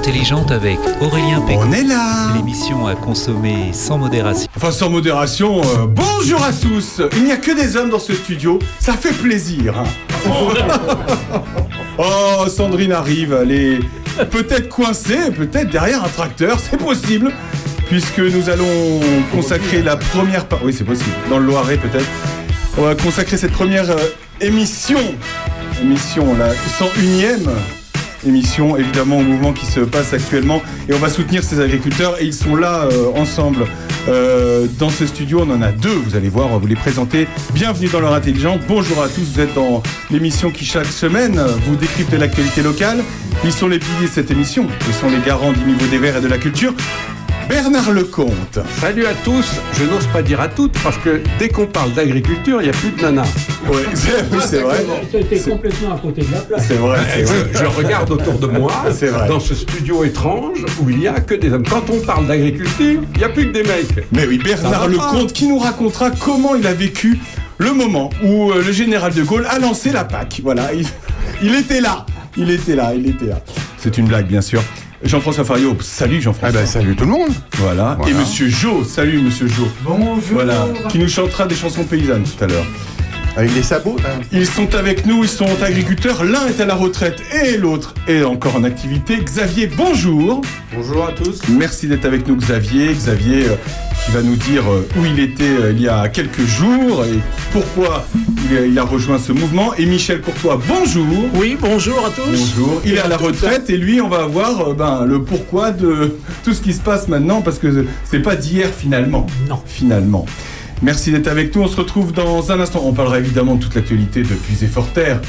intelligente avec Aurélien Péco. On est là L'émission à consommer sans modération. Enfin, sans modération, euh, bonjour à tous Il n'y a que des hommes dans ce studio, ça fait plaisir hein. Oh, Sandrine arrive, elle est peut-être coincée, peut-être derrière un tracteur, c'est possible Puisque nous allons consacrer la première part... Oui, c'est possible, dans le Loiret peut-être. On va consacrer cette première euh, émission, émission, la 101ème émission évidemment au mouvement qui se passe actuellement. Et on va soutenir ces agriculteurs et ils sont là euh, ensemble. Euh, dans ce studio on en a deux vous allez voir on va vous les présenter bienvenue dans leur intelligente. Bonjour à tous vous êtes dans l'émission qui chaque semaine vous décrypte l'actualité locale. Ils sont les piliers de cette émission. Ils sont les garants du niveau des verts et de la culture Bernard Lecomte. Salut à tous, je n'ose pas dire à toutes parce que dès qu'on parle d'agriculture, il n'y a plus de nanas. Ouais, oui, c'est vrai. C'était complètement à côté de la place. C'est vrai. Je, je regarde autour de moi, C'est vrai. dans ce studio étrange où il n'y a que des hommes. Quand on parle d'agriculture, il n'y a plus que des mecs. Mais oui, Bernard. Lecomte qui nous racontera comment il a vécu le moment où euh, le général de Gaulle a lancé la PAC. Voilà, il, il était là, il était là, il était là. C'est une blague, bien sûr. Jean-François Fario, salut Jean-François. Eh ben, salut tout le monde. Voilà. Voilà. Et Monsieur Jo, salut Monsieur Jo. Bonjour. Voilà, qui nous chantera des chansons paysannes tout à l'heure. Avec les sabots, là. Ils sont avec nous, ils sont agriculteurs. L'un est à la retraite et l'autre est encore en activité. Xavier, bonjour. Bonjour à tous. Merci d'être avec nous, Xavier. Xavier euh, qui va nous dire euh, où il était euh, il y a quelques jours et pourquoi il a, il a rejoint ce mouvement. Et Michel Courtois, bonjour. Oui, bonjour à tous. Bonjour. Il est à la retraite et lui, on va voir euh, ben, le pourquoi de tout ce qui se passe maintenant parce que c'est pas d'hier finalement. Non. Finalement. Merci d'être avec nous. On se retrouve dans un instant. On parlera évidemment de toute l'actualité depuis et Forterre.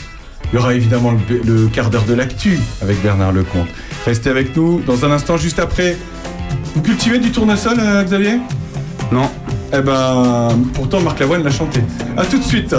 Il y aura évidemment le, le quart d'heure de l'actu avec Bernard Lecomte. Restez avec nous dans un instant, juste après. Vous cultivez du tournesol, euh, Xavier? Non. Eh ben, pourtant Marc Lavoine l'a chanté. A tout de suite.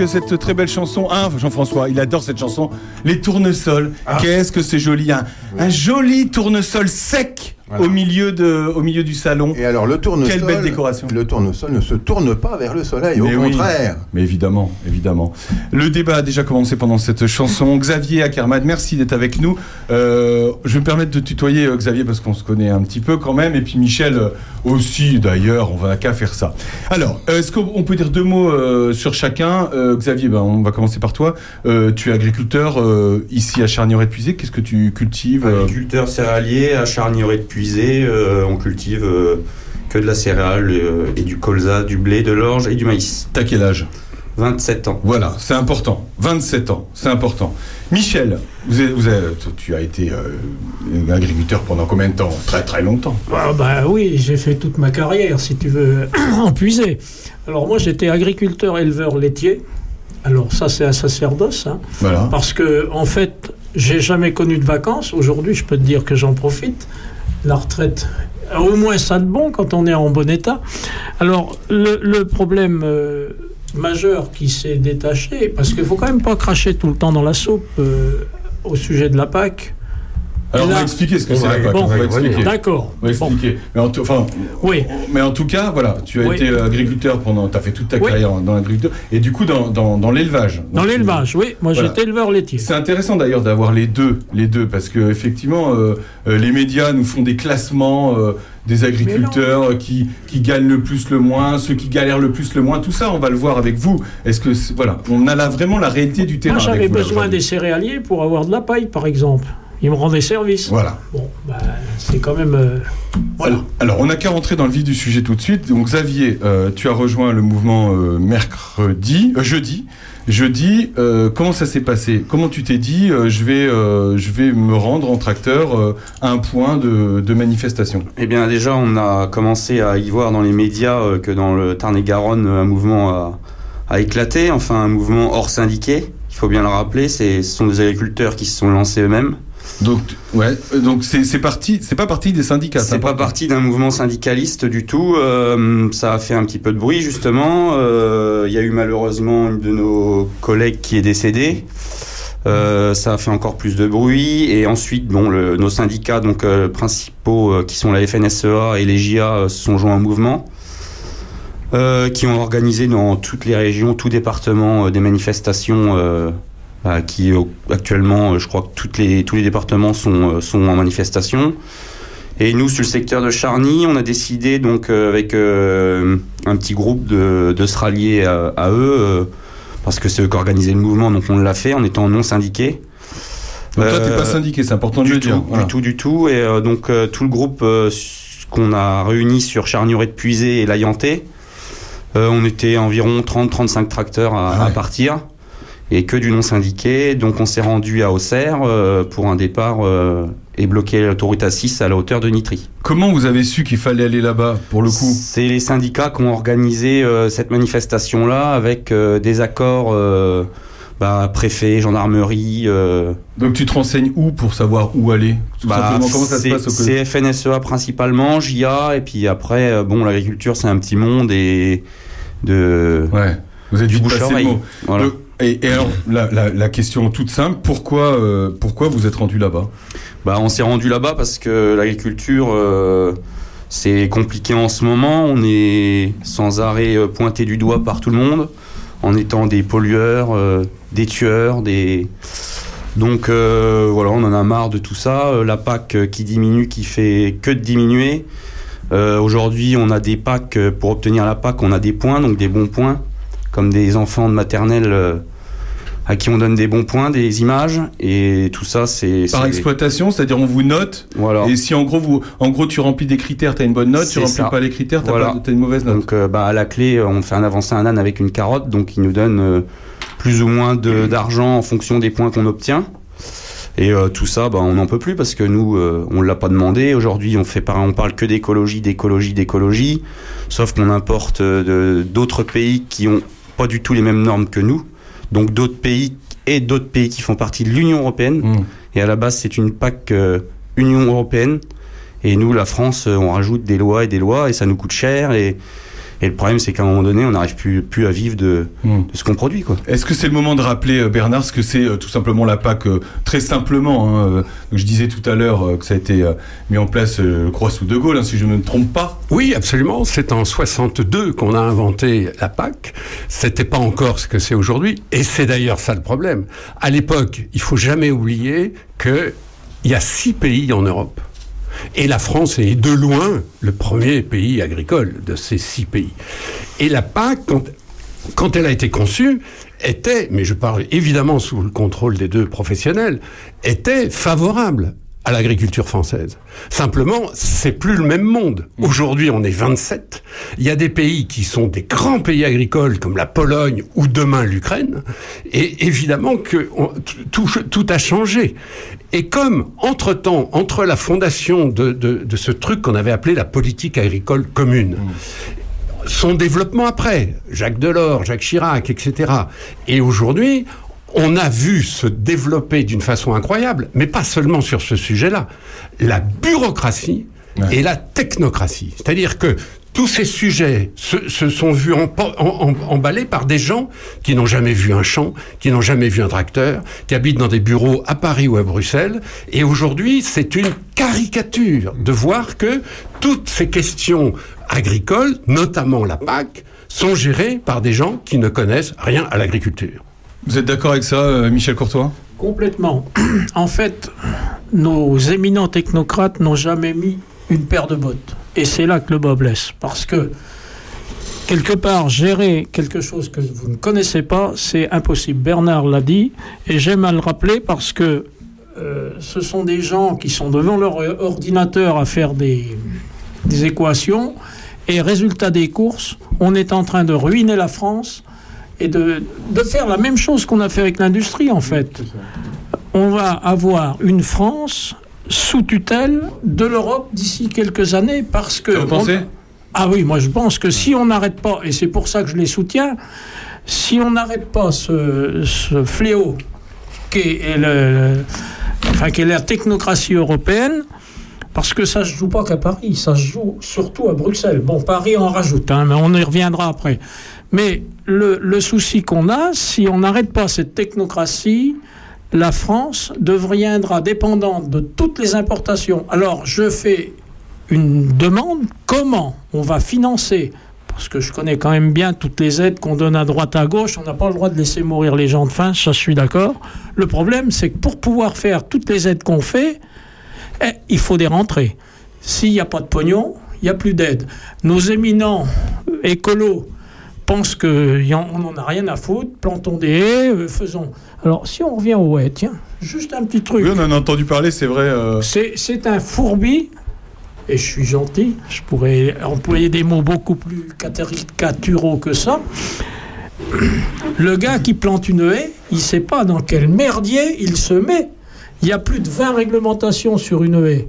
Avec cette très belle chanson. Ah, Jean-François, il adore cette chanson. Les tournesols. Qu'est-ce que c'est joli. Un, un joli tournesol sec Voilà. au, milieu de, au milieu du salon. Et alors le tournesol, Quelle belle décoration. Le tournesol ne se tourne pas vers le soleil, Mais au oui. contraire. Mais évidemment, évidemment. Le débat a déjà commencé pendant cette chanson. Xavier Ackerman, merci d'être avec nous. Euh, je vais me permettre de tutoyer euh, Xavier parce qu'on se connaît un petit peu quand même. Et puis Michel euh, aussi, d'ailleurs, on va qu'à faire ça. Alors, est-ce qu'on peut dire deux mots sur chacun? Xavier, ben, on va commencer par toi. Tu es agriculteur ici à Charnier-Épuisé. Qu'est-ce que tu cultives Agriculteur céréalier à Charnieret de Puisé, euh, on cultive que de la céréale et du colza, du blé, de l'orge et du maïs. T'as quel âge? 27 ans. Voilà, c'est important. 27 ans, c'est important. Michel, vous tu as été euh, agriculteur pendant combien de temps? Très très longtemps. Ah bah oui, j'ai fait toute ma carrière, si tu veux, en puiser. Alors moi, j'étais agriculteur éleveur laitier. Alors ça, c'est un sacerdoce, hein, Voilà. parce que en fait, j'ai jamais connu de vacances. Aujourd'hui, je peux te dire que j'en profite. La retraite, au moins ça de bon quand on est en bon état. Alors le, le problème euh, majeur qui s'est détaché, parce qu'il faut quand même pas cracher tout le temps dans la soupe euh, au sujet de la PAC. Alors on va expliquer ce que c'est la PAC. bon, on va on va expliquer. D'accord. On va Bon, expliquer. Mais, en tout, enfin, oui. mais en tout cas, voilà, tu as Oui. été euh, agriculteur pendant. Tu as fait toute ta Oui. carrière dans l'agriculture. Et du coup, dans, dans, dans l'élevage. Dans Donc, l'élevage, oui. Moi, Voilà. j'étais éleveur laitier. C'est intéressant d'ailleurs d'avoir les deux, les deux, parce que effectivement, euh, euh, les médias nous font des classements euh, des agriculteurs qui, qui gagnent le plus, le moins, ceux qui galèrent le plus, le moins. Tout ça, on va le voir avec vous. Est-ce que voilà, on a là vraiment la réalité du terrain. Moi, j'avais besoin des céréaliers pour avoir de la paille, par exemple. Ils me rendaient service. Voilà. Bon, bah, c'est quand même. euh, voilà. Alors, on n'a qu'à rentrer dans le vif du sujet tout de suite. Donc, Xavier, euh, tu as rejoint le mouvement euh, mercredi, euh, jeudi. Jeudi, euh, comment ça s'est passé? Comment tu t'es dit, euh, je vais, euh, je vais me rendre en tracteur euh, à un point de, de manifestation? Eh bien déjà, on a commencé à y voir dans les médias euh, que dans le Tarn-et-Garonne, un mouvement a, a éclaté, enfin un mouvement hors syndiqué. Il faut bien le rappeler, ce sont des agriculteurs qui se sont lancés eux-mêmes. Donc, ouais, euh, donc c'est parti, c'est pas parti des syndicats. C'est pas parti d'un mouvement syndicaliste du tout. euh, ça a fait un petit peu de bruit justement. Euh, Il y a eu malheureusement une de nos collègues qui est décédée. Euh, ça a fait encore plus de bruit et ensuite bon le- nos syndicats donc principaux qui sont la FNSEA et les JA se sont joints au mouvement qui ont organisé dans toutes les régions, tout département des manifestations qui euh, actuellement euh, je crois que toutes les, tous les départements sont, euh, sont en manifestation. Et nous, sur le secteur de Charny, on a décidé donc euh, avec euh, un petit groupe de, de se rallier à, à eux, euh, parce que c'est eux qui organisaient le mouvement, donc on l'a fait en étant non syndiqué. Donc toi, t'es Euh, pas syndiqué, c'est important de le tout, dire. Voilà. du tout, du tout. Et euh, donc euh, tout le groupe euh, qu'on a réuni sur Charnieret de Puisé et l'Ayanté, euh, on était environ 30-35 tracteurs à, Ah ouais. à partir et que du non syndiqué. Donc on s'est rendu à Auxerre euh, pour un départ euh, et bloquer l'autoroute A6 à la hauteur de Nitry. Comment vous avez su qu'il fallait aller là-bas pour le coup? C'est les syndicats qui ont organisé euh, cette manifestation-là avec euh, des accords bah, préfet, gendarmerie. euh, Donc tu te renseignes où pour savoir où aller? Tout bah, simplement, comment ça se c'est- passe au C'est FNSEA principalement, JA, et puis après, bon, l'agriculture c'est un petit monde et de. Ouais. Vous êtes Du vite passé le oreille. mot. Voilà. Et, alors, la, question toute simple, pourquoi, euh, pourquoi vous êtes rendu là-bas? Bah, on s'est rendu là-bas parce que l'agriculture, euh, c'est compliqué en ce moment. On est sans arrêt euh, pointé du doigt par tout le monde, en étant des pollueurs, des tueurs, des. Donc voilà, on en a marre de tout ça. La PAC qui diminue, qui fait que de diminuer. Aujourd'hui, on a des PAC pour obtenir la PAC, on a des points, donc des bons points, comme des enfants de maternelle à qui on donne des bons points, des images, et tout ça, c'est Par exploitation, c'est-à-dire on vous note, voilà. et si en gros, vous, en gros tu remplis des critères, tu as une bonne note, tu remplis ça. pas les critères, tu Voilà. as, une mauvaise note. Donc euh, bah, à la clé, euh, on fait un avancer un âne avec une carotte, donc il nous donne euh, plus ou moins d'argent en fonction des points qu'on obtient. Et euh, tout ça, bah, on n'en peut plus parce que nous, euh, on l'a pas demandé. Aujourd'hui, on fait par- on parle que d'écologie, d'écologie, d'écologie, sauf qu'on importe euh, d'autres pays qui ont pas du tout les mêmes normes que nous. Donc d'autres pays et d'autres pays qui font partie de l'Union européenne. Mmh. Et à la base, c'est une PAC euh, Union européenne. Et nous, la France, euh, on rajoute des lois et des lois et ça nous coûte cher. Et, Et le problème, c'est qu'à un moment donné, on n'arrive plus, plus à vivre de, Hmm. de ce qu'on produit, quoi. Est-ce que c'est le moment de rappeler, euh, Bernard, ce que c'est euh, tout simplement la PAC euh, Très simplement, hein, euh, donc je disais tout à l'heure euh, que ça a été euh, mis en place, euh, je crois, sous De Gaulle, hein, si je ne me trompe pas. Oui, absolument. C'est en 62 qu'on a inventé la PAC. C'était pas encore ce que c'est aujourd'hui. Et c'est d'ailleurs ça le problème. À l'époque, il faut jamais oublier que il y a six pays en Europe. Et la France est de loin le premier pays agricole de ces six pays. Et la PAC, quand, quand elle a été conçue, était, mais je parle évidemment sous le contrôle des deux professionnels, était favorable à l'agriculture française. Simplement, c'est plus le même monde. Aujourd'hui, on est 27. Il y a des pays qui sont des grands pays agricoles comme la Pologne ou demain l'Ukraine. Et évidemment que on- tout, tout a changé. Et comme, entre-temps, entre la fondation de, de- de ce truc qu'on avait appelé la politique agricole commune, son développement après, Jacques Delors, Jacques Chirac, etc. Et aujourd'hui, on a vu se développer d'une façon incroyable, mais pas seulement sur ce sujet-là, la bureaucratie Ouais. et la technocratie. C'est-à-dire que tous ces sujets se, se sont vus empo- en- en- emballés par des gens qui n'ont jamais vu un champ, qui n'ont jamais vu un tracteur, qui habitent dans des bureaux à Paris ou à Bruxelles. Et aujourd'hui, c'est une caricature de voir que toutes ces questions agricoles, notamment la PAC, sont gérées par des gens qui ne connaissent rien à l'agriculture. Vous êtes d'accord avec ça, euh, Michel Courtois? Complètement. En fait, nos éminents technocrates n'ont jamais mis une paire de bottes. Et c'est là que le bas blesse. Parce que, quelque part, gérer quelque chose que vous ne connaissez pas, c'est impossible. Bernard l'a dit, et j'aime à le rappeler parce que euh, ce sont des gens qui sont devant leur ordinateur à faire des, des équations, et résultat des courses, on est en train de ruiner la France et de, de faire la même chose qu'on a fait avec l'industrie, en fait. On va avoir une France sous tutelle de l'Europe d'ici quelques années parce que... Vous pensez? On- Ah oui, moi je pense que si on n'arrête pas, et c'est pour ça que je les soutiens, si on n'arrête pas ce, ce fléau le- enfin, qu'est la technocratie européenne, parce que ça ne se joue pas qu'à Paris, ça se joue surtout à Bruxelles. Bon, Paris en rajoute, hein, mais on y reviendra après. Mais le, le souci qu'on a, si on n'arrête pas cette technocratie, la France deviendra dépendante de toutes les importations. Alors, je fais une demande, comment on va financer? Parce que je connais quand même bien toutes les aides qu'on donne à droite à gauche, on n'a pas le droit de laisser mourir les gens de faim, ça je suis d'accord. Le problème, c'est que pour pouvoir faire toutes les aides qu'on fait, eh, il faut des rentrées. S'il n'y a pas de pognon, il n'y a plus d'aide. Nos éminents euh, écolos pensent qu'on n'en a rien à foutre, plantons des haies, euh, faisons. Alors, si on revient aux haies, tiens, juste un petit truc. Oui, on en a entendu parler, c'est vrai. euh, C'est, c'est un fourbi, et je suis gentil, je pourrais employer des mots beaucoup plus caricaturaux que ça. Le gars qui plante une haie, il ne sait pas dans quel merdier il se met. Il y a plus de 20 réglementations sur une haie.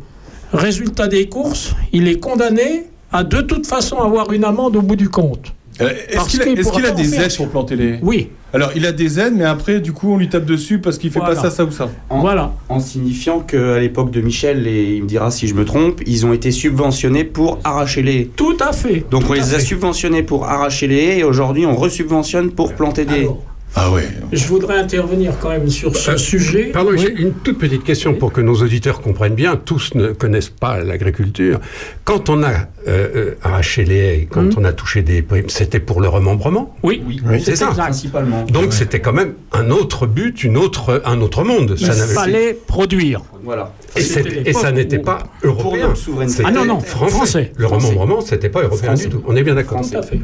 Résultat des courses, il est condamné à de toute façon avoir une amende au bout du compte. Euh, Est-ce qu'il a, des aides pour planter les... Oui, Alors, il a des aides, mais après, du coup, on lui tape dessus parce qu'il fait Voilà. pas ça, ça ou ça. En- voilà. En signifiant qu'à l'époque de Michel, et il me dira si je me trompe, ils ont été subventionnés pour arracher les haies. Tout à fait. Donc on Tout les a subventionnés pour arracher les haies et aujourd'hui on resubventionne pour planter des. Alors, Ah je voudrais intervenir quand même sur ce Euh, sujet. Pardon, Oui. une toute petite question pour que nos auditeurs comprennent bien. Tous ne connaissent pas l'agriculture. Quand on a euh, euh, arraché les haies, quand Mhm. on a touché des primes, c'était pour le remembrement. Oui, Oui, c'est ça. exact. principalement. Donc c'était quand même un autre but, une autre, un autre monde. Il Ça fallait produire. Voilà. et, ça n'était pas Pour européen. notre souveraineté. C'était Ah non, non, français. français. Le remembrement, c'était pas européen Français. du tout. On est bien d'accord. Tout à fait.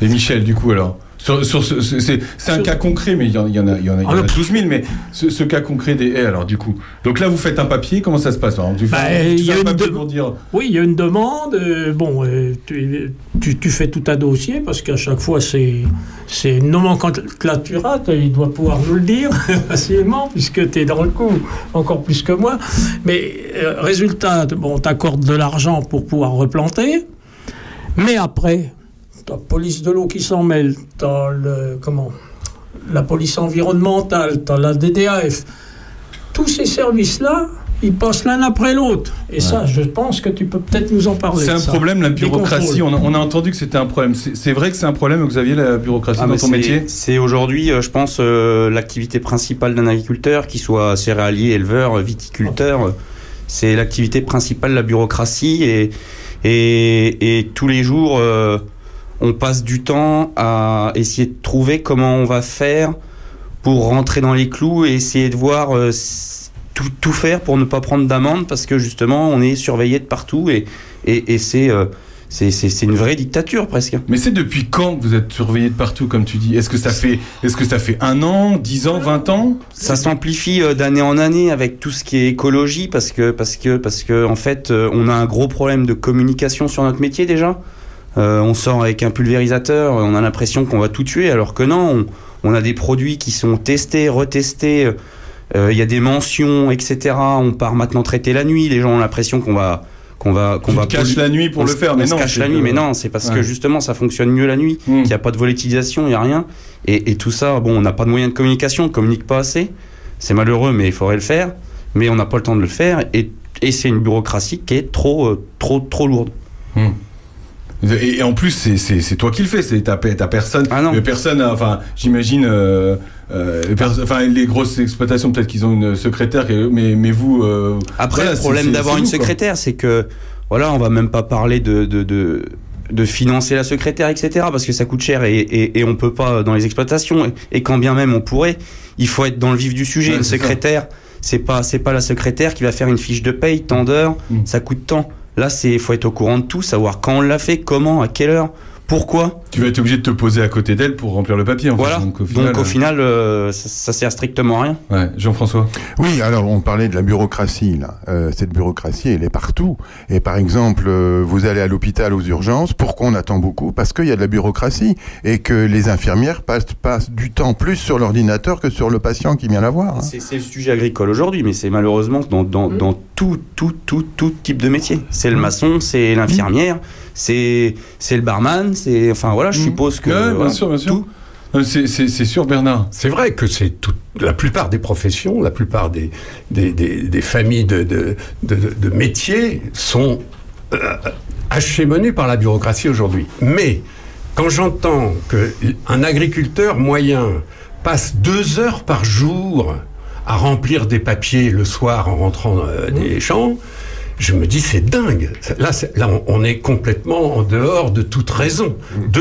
Et Michel, du coup, alors? Sur, sur ce- ce- c'est c'est un Sur- cas concret, mais il y en, il y en a, il y en a, il y en Ah, a le- 12 000, mais ce, ce cas concret des haies, alors du coup. Donc là, vous faites un papier, comment ça se passe Tu fais, Bah, tu y fais a un une papier de- pour dire. Oui, il y a une demande. euh, bon, euh, tu, tu, tu fais tout un dossier parce qu'à chaque fois, c'est c'est une nomenclature. Il doit pouvoir nous le dire facilement puisque tu es dans le coup encore plus que moi. Mais euh, résultat, bon, t'accordes de l'argent pour pouvoir replanter. Mais après, t'as police de l'eau qui s'en mêle, t'as le comment la police environnementale, t'as la DDAF. Tous ces services-là ils passent l'un après l'autre. Et ça, je pense que tu peux peut-être nous en parler. C'est un ça. problème, la bureaucratie. On a, on a entendu que c'était un problème. C'est vrai que c'est un problème, Xavier, la bureaucratie Ah, dans ton métier? C'est aujourd'hui, euh, je pense, euh, l'activité principale d'un agriculteur, qu'il soit céréalier, éleveur, viticulteur. euh, C'est l'activité principale de la bureaucratie et, et, et tous les jours, euh, on passe du temps à essayer de trouver comment on va faire pour rentrer dans les clous et essayer de voir euh, tout, tout faire pour ne pas prendre d'amende parce que justement, on est surveillé de partout et, et, et c'est euh, c'est- c'est c'est une vraie dictature presque. Mais c'est depuis quand que vous êtes surveillé de partout, comme tu dis? Est-ce que ça fait, est-ce que ça fait un an, dix ans, vingt ans? Ça s'amplifie euh, d'année en année avec tout ce qui est écologie parce que parce que parce que en fait euh, on a un gros problème de communication sur notre métier déjà. Euh, on sort avec un pulvérisateur, on a l'impression qu'on va tout tuer alors que non, on, on a des produits qui sont testés, retestés. euh, Il y a des mentions, etc. On part maintenant traiter la nuit. Les gens ont l'impression qu'on va qu'on va qu'on va polluer- la nuit pour on le faire, on mais se non. cache la que- nuit, mais non, c'est parce Ouais. que justement ça fonctionne mieux la nuit. Hmm. Il n'y a pas de volatilisation, il n'y a rien. Et, et tout ça, bon, on n'a pas de moyens de communication, on ne communique pas assez. C'est malheureux, mais il faudrait le faire. Mais on n'a pas le temps de le faire. Et, et c'est une bureaucratie qui est trop, euh, trop, trop lourde. Et, et en plus, c'est- toi qui le fais, c'est ta, ta personne. Ah non. Personne, euh, enfin, j'imagine, euh, euh, enfin, les grosses exploitations, peut-être qu'ils ont une secrétaire, mais, mais vous. euh, Après, voilà, le problème d'avoir une secrétaire, c'est que, voilà, on va même pas parler de, de, de, de financer la secrétaire, etc., parce que ça coûte cher et, et, et on peut pas dans les exploitations. Et, et quand bien même on pourrait, il faut être dans le vif du sujet. Ouais, une secrétaire, c'est pas, c'est pas la secrétaire qui va faire une fiche de paye, tant d'heures, Mm. ça coûte tant. Là, c'est, faut être au courant de tout, savoir quand on l'a fait, comment, à quelle heure, pourquoi. Tu vas être obligé de te poser à côté d'elle pour remplir le papier. En fait. Voilà. Donc au final, Donc au euh, final, euh, ça, ça sert strictement à rien. ouais, Jean-François. Oui, alors on parlait de la bureaucratie là. Euh, cette bureaucratie, elle est partout. Et par exemple, euh, vous allez à l'hôpital aux urgences. Pourquoi on attend beaucoup? Parce qu'il y a de la bureaucratie et que les infirmières passent, passent du temps plus sur l'ordinateur que sur le patient qui vient la voir. hein. C'est le sujet agricole aujourd'hui, mais c'est malheureusement dans, dans, dans tout, tout, tout, tout type de métier. C'est le maçon, c'est l'infirmière, c'est le barman, c'est. Enfin voilà, je Mm. suppose que. Ouais, bien voilà, sûr, bien sûr. tout. Euh, C'est sûr, Bernard. C'est vrai que c'est la plupart des professions, la plupart des, des, des- des familles de, de, de, de métiers sont euh, par la bureaucratie aujourd'hui. Mais quand j'entends qu'un agriculteur moyen passe deux heures par jour à remplir des papiers le soir en rentrant euh, des champs, je me dis c'est dingue. Là, là, on- est complètement en dehors de toute raison.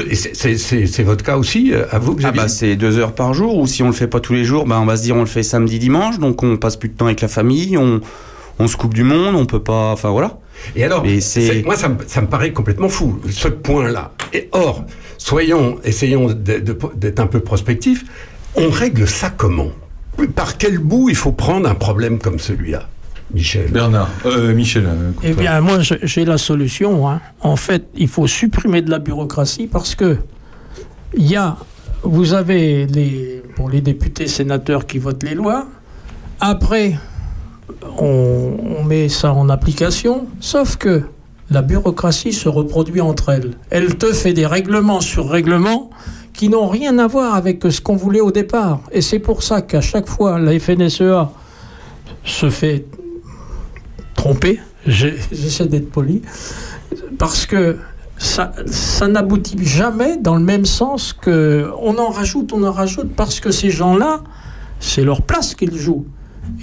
Et c'est- votre cas aussi, euh, à vous, Ah bah c'est deux heures par jour, ou si on le fait pas tous les jours, bah on va se dire on le fait samedi, dimanche, donc on passe plus de temps avec la famille, on, on se coupe du monde, on peut pas. Enfin voilà. Et alors, Mais moi, ça me, ça me paraît complètement fou, ce point-là. Et or, soyons, essayons d'être un peu prospectifs. On règle ça comment? Par quel bout il faut prendre un problème comme celui-là, Michel Bernard. Euh, Michel. euh, Eh bien, moi, j'ai la solution. hein. En fait, il faut supprimer de la bureaucratie parce que il y a, vous avez les, pour les députés, sénateurs qui votent les lois. Après, on, on met ça en application. Sauf que la bureaucratie se reproduit entre elles. Elle te fait des règlements sur règlements qui n'ont rien à voir avec ce qu'on voulait au départ. Et c'est pour ça qu'à chaque fois, la FNSEA se fait tromper, j'ai- j'essaie d'être poli, parce que ça, ça n'aboutit jamais dans le même sens que on en rajoute, on en rajoute, parce que ces gens-là, c'est leur place qu'ils jouent.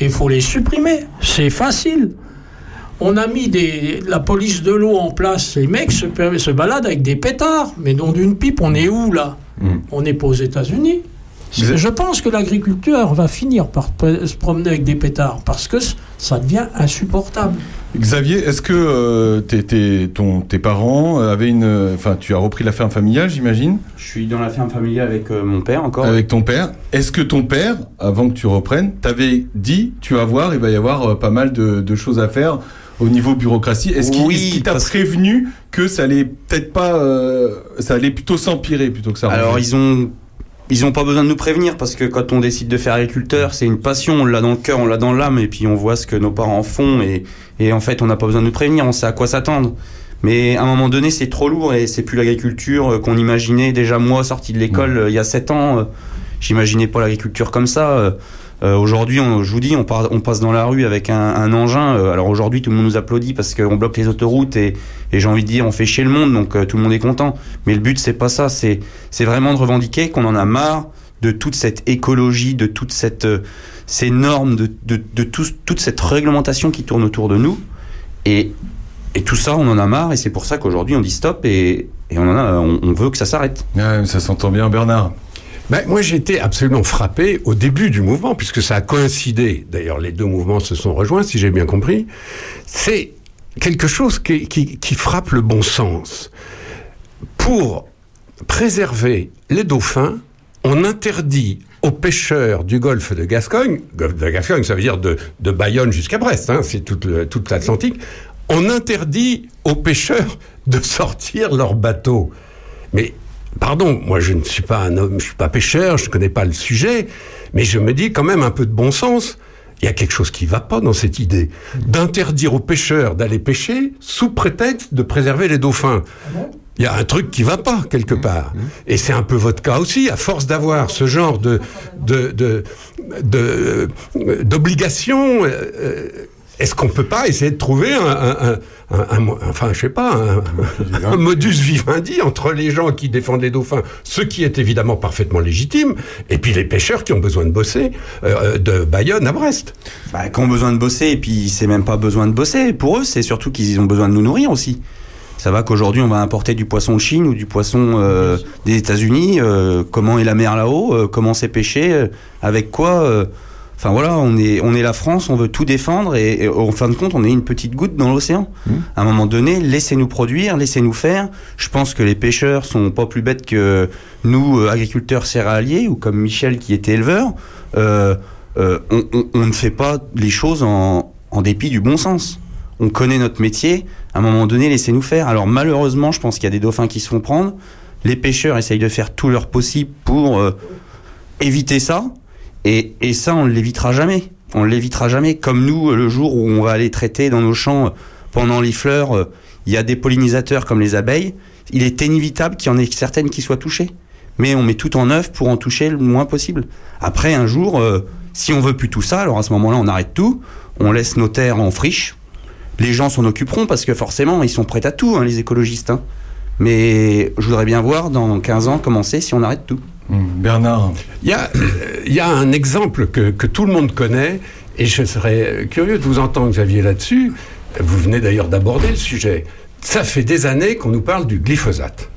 Et il faut les supprimer. C'est facile. On a mis des, la police de l'eau en place. Ces mecs se, se baladent avec des pétards. Mais non d'une pipe, on est où là Mm. On n'est pas aux États-Unis. Je pense que l'agriculteur va finir par se promener avec des pétards parce que ça devient insupportable. Xavier, est-ce que euh, tes, tes- ton- tes parents euh, avaient une. Enfin, tu as repris la ferme familiale, j'imagine, Je suis dans la ferme familiale avec euh, mon père encore. avec ton père. Est-ce que ton père, avant que tu reprennes, t'avait dit, tu vas voir, il va y avoir euh, pas mal de, de choses à faire au niveau bureaucratie Est-ce qu'il Oui, est-ce qu'il t'a prévenu que ça allait peut-être pas. euh, ça allait plutôt s'empirer plutôt que ça Alors ils ont ils ont pas besoin de nous prévenir parce que quand on décide de faire agriculteur, c'est une passion, on l'a dans le cœur, on l'a dans l'âme et puis on voit ce que nos parents font et, et en fait on n'a pas besoin de nous prévenir, on sait à quoi s'attendre. Mais à un moment donné, c'est trop lourd et c'est plus l'agriculture euh, qu'on imaginait. Déjà moi, sorti de l'école euh, il y a 7 ans, euh, j'imaginais pas l'agriculture comme ça. Euh, aujourd'hui, je vous dis, on, passe dans la rue avec un, engin. euh, alors aujourd'hui, tout le monde nous applaudit parce qu'on bloque les autoroutes et, j'ai envie de dire, on fait chier le monde, donc euh, tout le monde est content. Mais le but, c'est pas ça. C'est vraiment de revendiquer qu'on en a marre de toute cette écologie, de toute cette ces normes, de, de, de tout- toute cette réglementation qui tourne autour de nous. Et, tout ça, on en a marre. Et c'est pour ça qu'aujourd'hui, on dit stop et, on veut que ça s'arrête. Ça s'entend bien, Bernard. Ben, moi, j'ai été absolument frappé au début du mouvement, puisque ça a coïncidé. D'ailleurs, les deux mouvements se sont rejoints, si j'ai bien compris. C'est quelque chose qui, frappe le bon sens. Pour préserver les dauphins, on interdit aux pêcheurs du golfe de Gascogne, golfe de Gascogne, ça veut dire de, Bayonne jusqu'à Brest, hein, c'est toute, l'Atlantique, on interdit aux pêcheurs de sortir leurs bateaux. Mais pardon, moi je ne suis pas un homme, je suis pas pêcheur, je ne connais pas le sujet, mais je me dis quand même un peu de bon sens. Il y a quelque chose qui va pas dans cette idée d'interdire aux pêcheurs d'aller pêcher sous prétexte de préserver les dauphins. Il y a un truc qui va pas quelque part. Et c'est un peu votre cas aussi, à force d'avoir ce genre de de euh, d'obligations. euh, euh, est-ce qu'on peut pas essayer de trouver un, un, un- un- un mo- enfin, je sais pas, un, modus vivendi entre les gens qui défendent les dauphins, ce qui est évidemment parfaitement légitime, et puis les pêcheurs qui ont besoin de bosser euh, de Bayonne à Brest. Bah, qui ont besoin de bosser, et puis c'est même pas besoin de bosser. Pour eux, c'est surtout qu'ils ont besoin de nous nourrir aussi. Ça va qu'aujourd'hui, on va importer du poisson de Chine ou du poisson euh, des États-Unis. euh, comment est la mer là-haut euh, Comment c'est pêché euh, Avec quoi euh, Enfin voilà, on est, on est la France, on veut tout défendre et, et en fin de compte, on est une petite goutte dans l'océan. À un moment donné, laissez-nous produire, laissez-nous faire. Je pense que les pêcheurs sont pas plus bêtes que nous, euh, agriculteurs céréaliers, ou comme Michel qui était éleveur. Euh, euh, on, on- on ne fait pas les choses en, en dépit du bon sens. On connaît notre métier. À un moment donné, laissez-nous faire. Alors malheureusement, je pense qu'il y a des dauphins qui se font prendre. Les pêcheurs essayent de faire tout leur possible pour euh, éviter ça. Et, et ça, on ne l'évitera jamais. On ne l'évitera jamais. Comme nous, le jour où on va aller traiter dans nos champs euh, pendant les fleurs, euh, il y a des pollinisateurs comme les abeilles. Il est inévitable qu'il y en ait certaines qui soient touchées. Mais on met tout en œuvre pour en toucher le moins possible. Après, un jour, euh, si on veut plus tout ça, alors à ce moment-là, on arrête tout. On laisse nos terres en friche. Les gens s'en occuperont parce que forcément, ils sont prêts à tout, hein, les écologistes. hein. Mais je voudrais bien voir dans 15 ans comment c'est si on arrête tout. Bernard. Il y a, un exemple que, que tout le monde connaît, et je serais curieux de vous entendre, Xavier, là-dessus. Vous venez d'ailleurs d'aborder le sujet. Ça fait des années qu'on nous parle du glyphosate.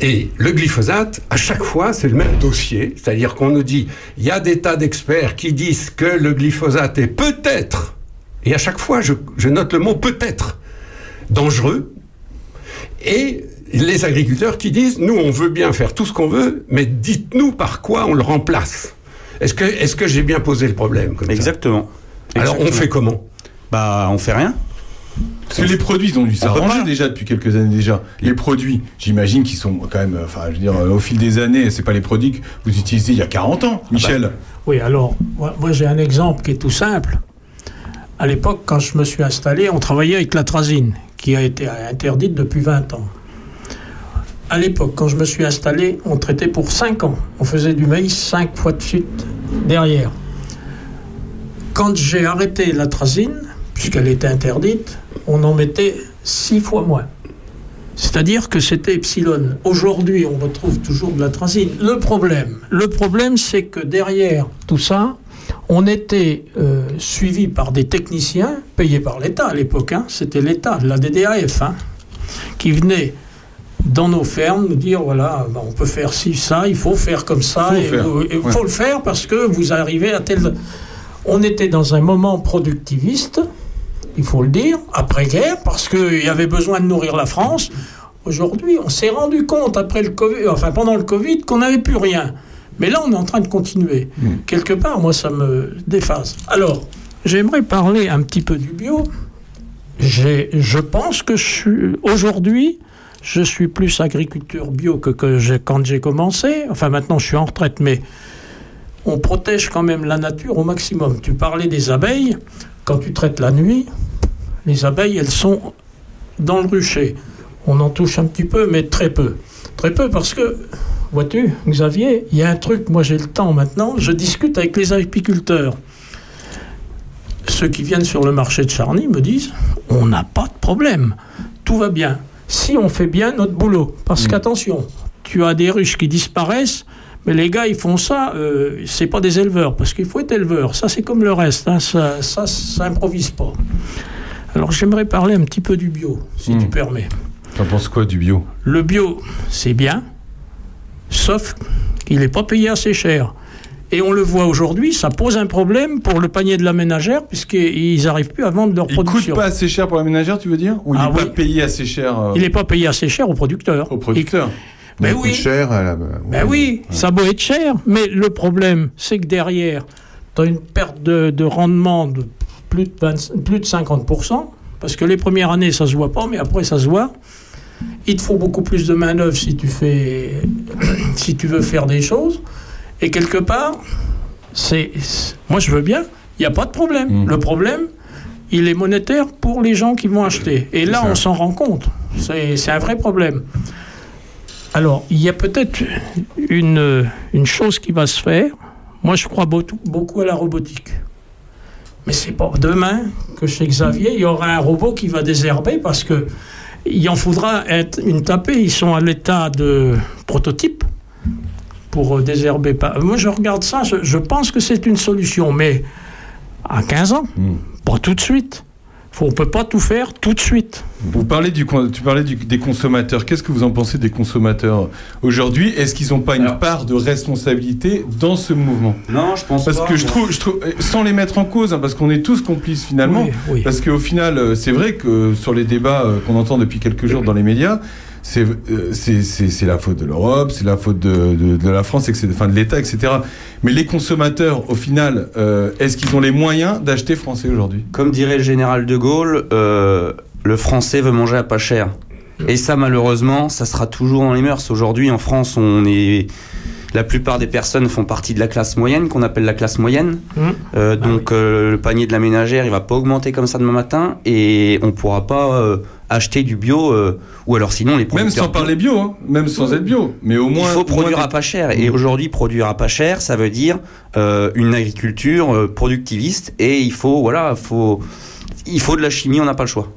Et le glyphosate, à chaque fois, c'est le même dossier. C'est-à-dire qu'on nous dit, il y a des tas d'experts qui disent que le glyphosate est peut-être, et à chaque fois, je, je note le mot peut-être, dangereux. Et les agriculteurs qui disent, nous, on veut bien faire tout ce qu'on veut, mais dites-nous par quoi on le remplace. Est-ce que, est-ce que j'ai bien posé le problème comme ça? Exactement. Alors, on fait comment? Bah, on fait rien. Parce que les produits ils ont dû s'arranger déjà depuis quelques années déjà. Les produits, j'imagine qu'ils sont quand même, enfin, je veux dire, euh, au fil des années, c'est pas les produits que vous utilisez il y a 40 ans, Michel. Oui, alors, moi, moi, j'ai un exemple qui est tout simple. À l'époque, quand je me suis installé, on travaillait avec l'atrazine, qui a été interdite depuis 20 ans. À l'époque, quand je me suis installé, on traitait pour 5 ans. On faisait du maïs 5 fois de suite derrière. Quand j'ai arrêté l'atrazine, puisqu'elle était interdite, on en mettait 6 fois moins. C'est-à-dire que c'était epsilon. Aujourd'hui, on retrouve toujours de l'atrazine. Le problème, le problème, c'est que derrière tout ça, on était euh, suivi par des techniciens payés par l'État à l'époque. hein. C'était l'État, la DDAF, hein, qui venait dans nos fermes nous dire voilà, ben, on peut faire ci, ça, il faut faire comme ça, Faut et faire. vous- et Ouais. faut le faire parce que vous arrivez à tel. On était dans un moment productiviste, il faut le dire, après-guerre, parce qu'il y avait besoin de nourrir la France. Aujourd'hui, on s'est rendu compte, après le COVID, enfin pendant le Covid, qu'on n'avait plus rien. Mais là, on est en train de continuer. Quelque part, moi, ça me déphase. Alors, j'aimerais parler un petit peu du bio. Je pense que je suis aujourd'hui, je suis plus agriculteur bio que, que quand j'ai commencé. Enfin, maintenant, je suis en retraite, mais on protège quand même la nature au maximum. Tu parlais des abeilles. Quand tu traites la nuit, les abeilles, elles sont dans le rucher. On en touche un petit peu, mais très peu. Très peu parce que vois-tu, Xavier, il y a un truc, moi j'ai le temps maintenant, je discute avec les apiculteurs. Ceux qui viennent sur le marché de Charny me disent, on n'a pas de problème, tout va bien. Si on fait bien notre boulot, parce qu'attention, tu as des ruches qui disparaissent, mais les gars, ils font ça, euh, c'est pas des éleveurs, parce qu'il faut être éleveur. Ça, c'est comme le reste, hein, ça, ça, ça improvise pas. Alors, j'aimerais parler un petit peu du bio, si tu permets. T'en penses quoi du bio? Le bio, c'est bien, sauf qu'il n'est pas payé assez cher. Et on le voit aujourd'hui, ça pose un problème pour le panier de la ménagère, puisqu'ils n'arrivent plus à vendre leur Il coûte production. pas assez cher pour la ménagère, tu veux dire Ou il Ah n'est pas oui. payé assez cher euh, Il n'est pas payé assez cher aux producteurs. au producteur Mais Ça oui. coûte cher. à la- Ben oui, ça beau être cher, mais le problème, c'est que derrière, tu as une perte de, de rendement de plus de, 20 plus de 50%, parce que les premières années, ça se voit pas, mais après, ça se voit. Il te faut beaucoup plus de main-d'œuvre si tu fais, si tu veux faire des choses. Et quelque part, c'est, moi, je veux bien, il n'y a pas de problème. Mm. Le problème, il est monétaire pour les gens qui vont acheter. Et là, ça. on s'en rend compte. C'est c'est un vrai problème. Alors, il y a peut-être une, une chose qui va se faire. Moi, je crois beaucoup, beaucoup à la robotique. Mais c'est pas demain que chez Xavier, il y aura un robot qui va désherber parce que il en faudra être une tapée. Ils sont à l'état de prototype pour euh, désherber. pas- Moi, je regarde ça, je, je pense que c'est une solution, mais à 15 ans, Mm. pas tout de suite. Faut- On peut pas tout faire tout de suite. Vous parlez du, tu parlais du- des consommateurs. Qu'est-ce que vous en pensez des consommateurs aujourd'hui? Est-ce qu'ils n'ont pas une Alors- part de responsabilité dans ce mouvement? Non, je pense Parce pas. que je trouve, je trouve, euh, sans les mettre en cause, hein, parce qu'on est tous complices finalement. Oui, oui. Parce qu'au final, euh, c'est vrai que sur les débats euh, qu'on entend depuis quelques jours dans les médias, c'est euh, c'est- la faute de l'Europe, c'est la faute de, de, de la France, etc., enfin de l'État, etc. Mais les consommateurs, au final, euh, est-ce qu'ils ont les moyens d'acheter français aujourd'hui? Comme dirait le général de Gaulle, euh, le français veut manger à pas cher. Et ça, malheureusement, ça sera toujours dans les mœurs. Aujourd'hui, en France, on est. La plupart des personnes font partie de la classe moyenne, qu'on appelle la classe moyenne. Mmh. Euh, donc, euh, le panier de la ménagère, il va pas augmenter comme ça demain matin, et on pourra pas euh, acheter du bio, euh, ou alors sinon les Même producteurs sans parler bio, hein, même sans être bio. Mais au moins. il faut au produire moins à pas cher. Et Mm. aujourd'hui, produire à pas cher, ça veut dire euh, une agriculture euh, productiviste. Et il faut, voilà, faut, il faut de la chimie, on n'a pas le choix.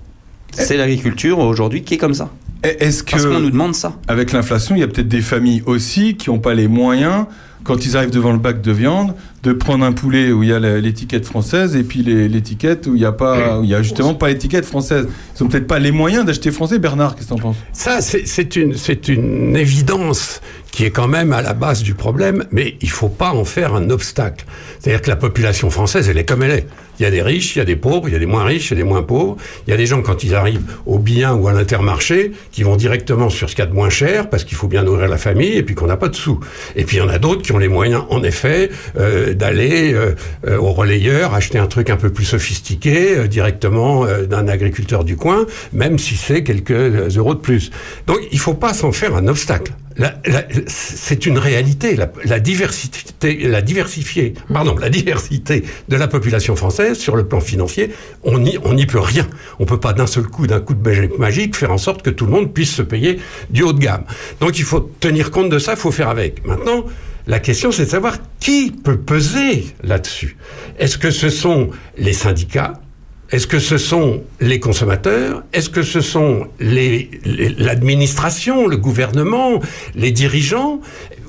C'est l'agriculture aujourd'hui qui est comme ça. Est-ce Parce qu'on nous que, demande ça. avec l'inflation, il y a peut-être des familles aussi qui n'ont pas les moyens, quand ils arrivent devant le bac de viande, de prendre un poulet où il y a l'étiquette française et puis l'étiquette où il n'y a pas, où il y a justement pas l'étiquette française. Ils n'ont peut-être pas les moyens d'acheter français. Bernard, qu'est-ce que t'en penses? Ça, c'est c'est une, c'est une évidence qui est quand même à la base du problème, mais il faut pas en faire un obstacle. C'est-à-dire que la population française, elle est comme elle est. Il y a des riches, il y a des pauvres, il y a des moins riches, il y a des moins pauvres. Il y a des gens, quand ils arrivent au bien ou à l'intermarché, qui vont directement sur ce qu'il y a de moins cher, parce qu'il faut bien nourrir la famille, et puis qu'on n'a pas de sous. Et puis il y en a d'autres qui ont les moyens, en effet, euh, d'aller euh, euh, au relayeur, acheter un truc un peu plus sophistiqué, euh, directement euh, d'un agriculteur du coin, même si c'est quelques euh, euros de plus. Donc il faut pas s'en faire un obstacle. C'est une réalité. La, diversité, la diversifier, pardon, la diversité de la population française sur le plan financier, on n'y on n'y peut rien. On peut pas d'un seul coup, d'un coup de baguette magique, faire en sorte que tout le monde puisse se payer du haut de gamme. Donc il faut tenir compte de ça, il faut faire avec. Maintenant, la question c'est de savoir qui peut peser là-dessus. Est-ce que ce sont les syndicats? Est-ce que ce sont les consommateurs? Est-ce que ce sont l'administration, le gouvernement, les dirigeants?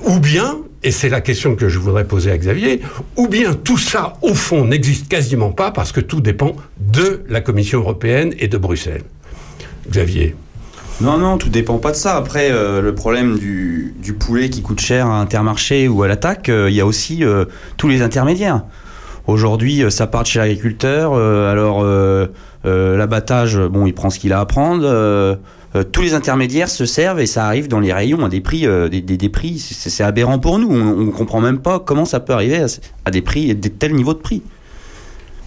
Ou bien, et c'est la question que je voudrais poser à Xavier, ou bien tout ça, au fond, n'existe quasiment pas parce que tout dépend de la Commission européenne et de Bruxelles. Xavier Non, non, tout dépend pas de ça. Après, euh, le problème du, poulet qui coûte cher à Intermarché ou à l'attaque, euh, il y a aussi euh, tous les intermédiaires. Aujourd'hui, ça part chez l'agriculteur. alors, l'abattage, bon, il prend ce qu'il a à prendre. tous les intermédiaires se servent et ça arrive dans les rayons à des prix, des, prix. C'est aberrant pour nous. On, on comprend même pas comment ça peut arriver à, à des prix, des tels niveaux de prix.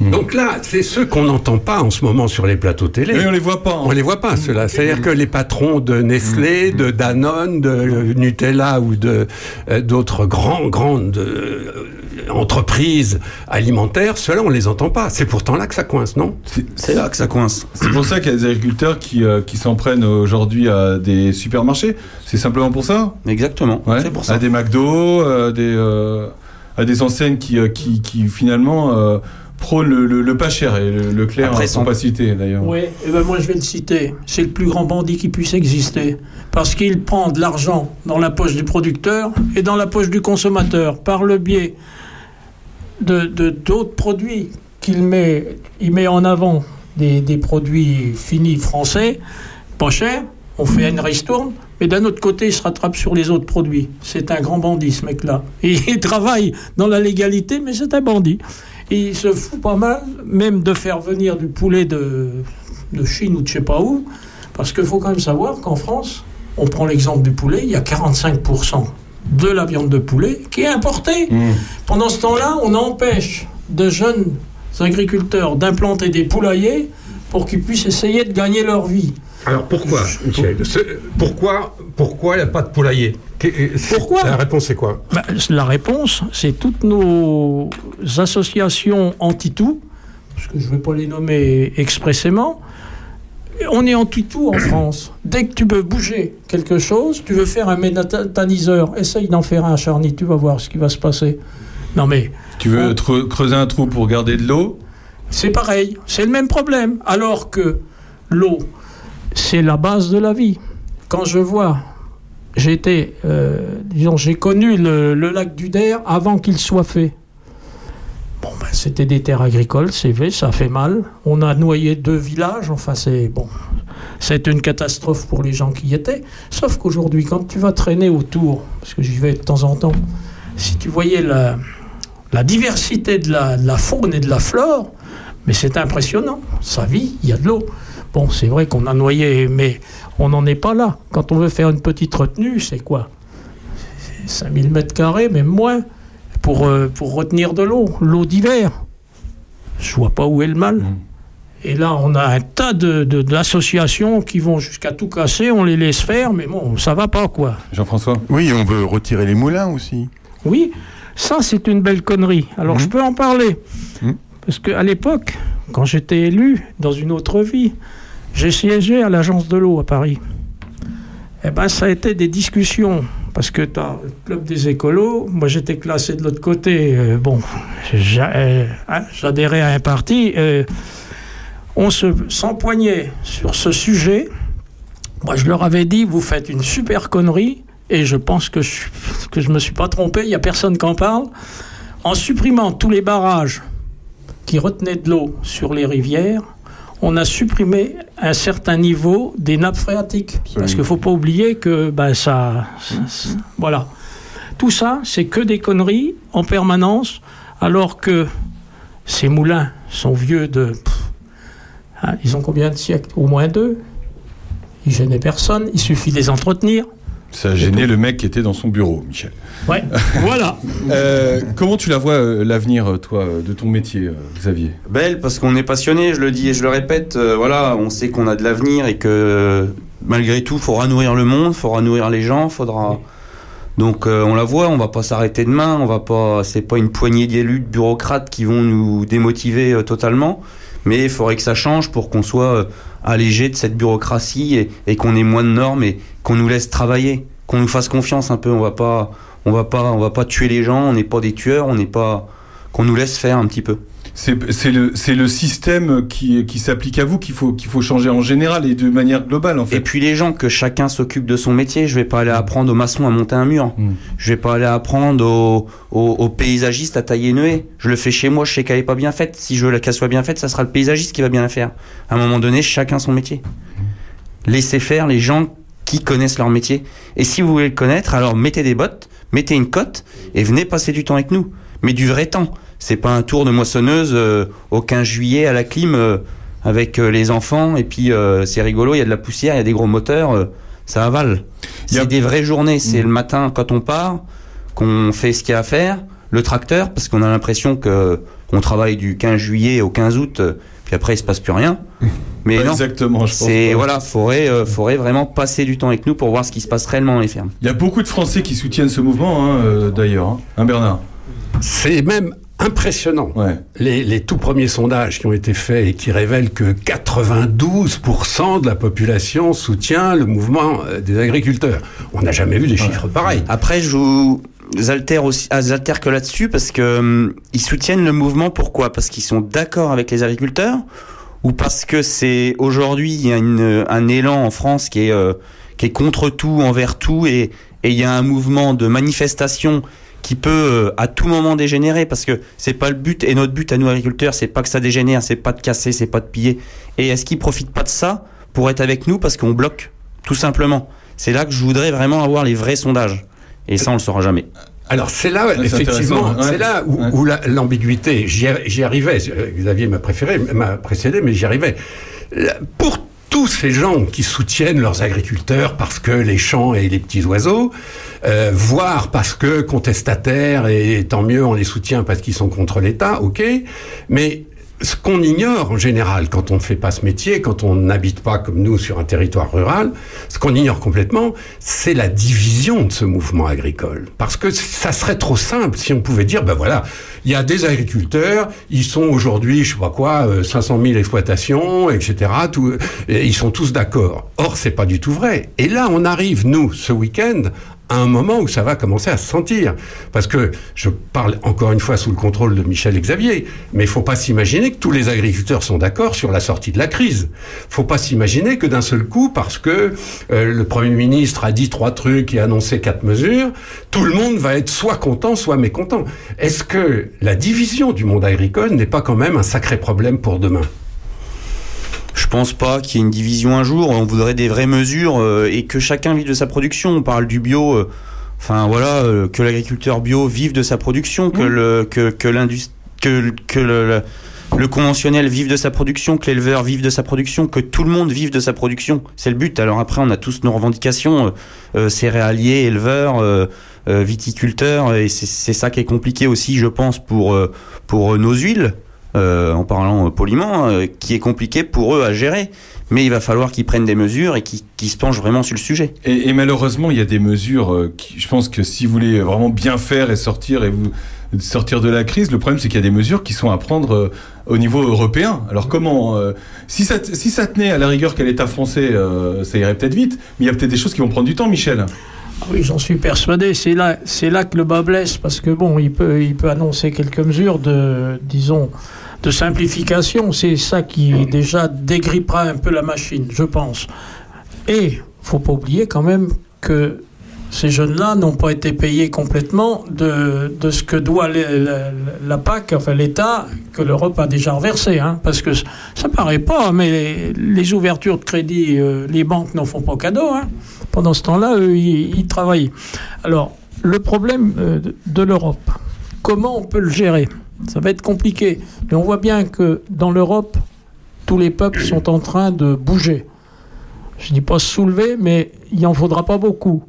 Donc là, c'est ceux qu'on n'entend pas en ce moment sur les plateaux télé. Mais on les voit pas. hein. On les voit pas, ceux-là. C'est-à-dire que les patrons de Nestlé, de Danone, de Nutella ou de euh, d'autres grands, grandes euh, entreprises alimentaires, ceux-là, on les entend pas. C'est pourtant là que ça coince, non? C'est là que ça coince. C'est pour ça qu'il y a des agriculteurs qui, euh, qui s'en prennent aujourd'hui à des supermarchés. C'est simplement pour ça? Exactement. Ouais. C'est pour ça. À des McDo, à des, euh, à des enseignes qui, euh, qui, qui finalement prônent le, le- le pas cher et le, le clair Après, sans sans- pas citer d'ailleurs. Oui, et ben moi je vais le citer. C'est le plus grand bandit qui puisse exister. Parce qu'il prend de l'argent dans la poche du producteur et dans la poche du consommateur par le biais de de- d'autres produits qu'il met, il met en avant des, des produits finis français, pas chers. On fait une ristourne, mais d'un autre côté, il se rattrape sur les autres produits. C'est un grand bandit, ce mec-là. Et il travaille dans la légalité, mais c'est un bandit. Et il se fout pas mal, même de faire venir du poulet de, de Chine ou de je sais pas où. Parce qu'il faut quand même savoir qu'en France, on prend l'exemple du poulet, il y a 45% de la viande de poulet qui est importée. Mmh. Pendant ce temps-là, on empêche de jeunes agriculteurs d'implanter des poulaillers pour qu'ils puissent essayer de gagner leur vie. Alors pourquoi, Michel? Pourquoi, pourquoi il n'y a pas de poulailler? Pourquoi La réponse est quoi? Bah, la réponse, c'est toutes nos associations anti-tout, parce que je ne vais pas les nommer expressément. On est anti-tout en France. Dès que tu veux bouger quelque chose, tu veux faire un méthaniseur, essaye d'en faire un charni, tu vas voir ce qui va se passer. Non mais Tu veux creuser un trou pour garder de l'eau? C'est pareil, c'est le même problème. Alors que l'eau, c'est la base de la vie. Quand je vois, été, euh, disons, j'ai connu le, le lac du Der avant qu'il soit fait. Bon, ben, c'était des terres agricoles, c'est vrai, ça fait mal. On a noyé deux villages, enfin, c'est bon. C'est une catastrophe pour les gens qui y étaient. Sauf qu'aujourd'hui, quand tu vas traîner autour, parce que j'y vais de temps en temps, si tu voyais la, la diversité de la, de la faune et de la flore, mais c'est impressionnant. Ça vit, il y a de l'eau. Bon, c'est vrai qu'on a noyé, mais on n'en est pas là. Quand on veut faire une petite retenue, c'est quoi? C'est 5000 mètres carrés, même moins, pour, euh, pour retenir de l'eau, l'eau d'hiver. Je vois pas où est le mal. Et là, on a un tas de, de- d'associations qui vont jusqu'à tout casser, on les laisse faire, mais bon, ça va pas, quoi. Jean-François? Oui, on veut retirer les moulins aussi. Oui, ça c'est une belle connerie. Alors Mhm. je peux en parler. Mhm. Parce qu'à l'époque, quand j'étais élu dans une autre vie, j'ai siégé à l'agence de l'eau à Paris. Eh ben ça a été des discussions. Parce que tu as le club des écolos, moi j'étais classé de l'autre côté. euh, bon, euh, hein, j'adhérais à un parti. euh, on se s'empoignait sur ce sujet. Moi je leur avais dit, vous faites une super connerie. Et je pense que je, que je me suis pas trompé, il n'y a personne qui en parle. En supprimant tous les barrages qui retenaient de l'eau sur les rivières, on a supprimé un certain niveau des nappes phréatiques. Parce qu'il ne faut pas oublier que ben, ça, ça- ça- Voilà. Tout ça, c'est que des conneries en permanence, alors que ces moulins sont vieux de. pff, hein, ils ont combien de siècles? Au moins deux. Ils gênaient personne, il suffit de les entretenir. Ça a gêné le mec qui était dans son bureau, Michel. Ouais, voilà. Euh, comment tu la vois, euh, l'avenir, euh, toi, de ton métier, euh, Xavier? Belle parce qu'on est passionné, je le dis et je le répète. euh, voilà, on sait qu'on a de l'avenir et que malgré tout, faudra nourrir le monde, faudra nourrir les gens, faudra. Donc euh, on la voit, on va pas s'arrêter demain, on va pas. C'est pas une poignée d'élus, de bureaucrates qui vont nous démotiver euh, totalement. Mais il faudrait que ça change pour qu'on soit euh, allégé de cette bureaucratie et, qu'on ait moins de normes et qu'on nous laisse travailler, qu'on nous fasse confiance un peu. On va pas, on va pas, on va pas tuer les gens. On n'est pas des tueurs, on n'est pas. Qu'on nous laisse faire un petit peu. C'est le, c'est le système qui, qui s'applique à vous qu'il faut, qu'il faut changer en général et de manière globale, en Et puis les gens, que chacun s'occupe de son métier. Je vais pas aller apprendre aux maçons à monter un mur. Mm. Je vais pas aller apprendre aux paysagistes à tailler une haie. Je le fais chez moi, je sais qu'elle est pas bien faite. Si je veux qu'elle soit bien faite, ça sera le paysagiste qui va bien la faire. À un moment donné, chacun son métier. Laissez faire les gens qui connaissent leur métier. Et si vous voulez le connaître, alors mettez des bottes, mettez une cote et venez passer du temps avec nous. Mais du vrai temps. C'est pas un tour de moissonneuse euh, au 15 juillet à la clim euh, avec euh, les enfants et puis c'est rigolo, il y a de la poussière, il y a des gros moteurs, ça avale. Y a- C'est des vraies journées, c'est le matin quand on part, qu'on fait ce qu'il y a à faire, le tracteur, parce qu'on a l'impression que on travaille du 15 juillet au 15 août, puis après il se passe plus rien. Mais Pas non, exactement, je pense. c'est voilà, faudrait, euh, faudrait vraiment passer du temps avec nous pour voir ce qui se passe réellement dans les fermes. Il y a beaucoup de Français qui soutiennent ce mouvement, hein, euh, d'ailleurs. Hein, Hein, Bernard? C'est même impressionnant. Ouais. Les, les tout premiers sondages qui ont été faits et qui révèlent que 92% de la population soutient le mouvement euh, des agriculteurs. On n'a jamais vu des chiffres pareils. Après, je vous altère aussi, ah, j'altère que là-dessus parce que hum, ils soutiennent le mouvement. Pourquoi? Parce qu'ils sont d'accord avec les agriculteurs ou parce que c'est aujourd'hui il y a une, un élan en France qui est euh, qui est contre tout, envers tout, et et il y a un mouvement de manifestation qui peut euh, à tout moment dégénérer parce que c'est pas le but et notre but à nous agriculteurs c'est pas que ça dégénère c'est pas de casser c'est pas de piller et est-ce qu'ils profitent pas de ça pour être avec nous parce qu'on bloque tout simplement? C'est là que je voudrais vraiment avoir les vrais sondages et ça on le saura jamais Alors c'est là, effectivement, ouais. c'est là où, Ouais. où la- l'ambiguïté, j'y ar- j'y arrivais, euh, Xavier m'a préféré, m'a précédé, mais j'y arrivais. Pour tous ces gens qui soutiennent leurs agriculteurs parce que les champs et les petits oiseaux, euh, voire parce que contestataires, et tant mieux on les soutient parce qu'ils sont contre l'État, ok, mais ce qu'on ignore en général quand on ne fait pas ce métier, quand on n'habite pas comme nous sur un territoire rural, ce qu'on ignore complètement, c'est la division de ce mouvement agricole. Parce que ça serait trop simple si on pouvait dire, ben voilà, il y a des agriculteurs, ils sont aujourd'hui, je sais pas quoi, euh, 500 000 exploitations, etc. Tout, et ils sont tous d'accord. Or, c'est pas du tout vrai. Et là, on arrive, nous, ce week-end, à un moment où ça va commencer à se sentir. Parce que je parle encore une fois sous le contrôle de Michel Xavier, mais il faut pas s'imaginer que tous les agriculteurs sont d'accord sur la sortie de la crise. faut pas s'imaginer que d'un seul coup, parce que euh, le Premier ministre a dit trois trucs et annoncé quatre mesures, tout le monde va être soit content, soit mécontent. Est-ce que la division du monde agricole n'est pas quand même un sacré problème pour demain? Je pense pas qu'il y ait une division un jour. On voudrait des vraies mesures euh, et que chacun vive de sa production. On parle du bio. euh, Enfin voilà, euh, que l'agriculteur bio vive de sa production, que le que que l'industrie que que le, le le conventionnel vive de sa production, que l'éleveur vive de sa production, que tout le monde vive de sa production. C'est le but. Alors après, on a tous nos revendications, euh, céréaliers, éleveurs, euh, viticulteurs, et c'est ça qui est compliqué aussi, je pense, pour pour nos huiles, euh, en parlant euh, poliment, euh, qui est compliqué pour eux à gérer. Mais il va falloir qu'ils prennent des mesures et qu'ils se penchent vraiment sur le sujet. Et, malheureusement, il y a des mesures qui, je pense que si vous voulez vraiment bien faire et sortir et vous sortir de la crise, le problème c'est qu'il y a des mesures qui sont à prendre au niveau européen. Alors comment si ça si ça tenait à la rigueur qu'à l'État français, ça irait peut-être vite, mais il y a peut-être des choses qui vont prendre du temps, Michel. Ah Oui, j'en suis persuadé. C'est là, c'est là que le bas blesse, parce que bon, il peut, il peut annoncer quelques mesures de, disons, de simplification. C'est ça qui déjà dégrippera un peu la machine, je pense. Et faut pas oublier quand même que ces jeunes-là n'ont pas été payés complètement de, de ce que doit la, PAC, enfin l'État, que l'Europe a déjà reversé. Hein, parce que ça paraît pas, mais les, les ouvertures de crédit, euh, les banques n'en font pas cadeau. Hein. Pendant ce temps-là, eux, ils, ils travaillent. Alors, le problème euh, de- de l'Europe, comment on peut le gérer? Ça va être compliqué. Mais on voit bien que dans l'Europe, tous les peuples sont en train de bouger. Je ne dis pas se soulever, mais il n'en faudra pas beaucoup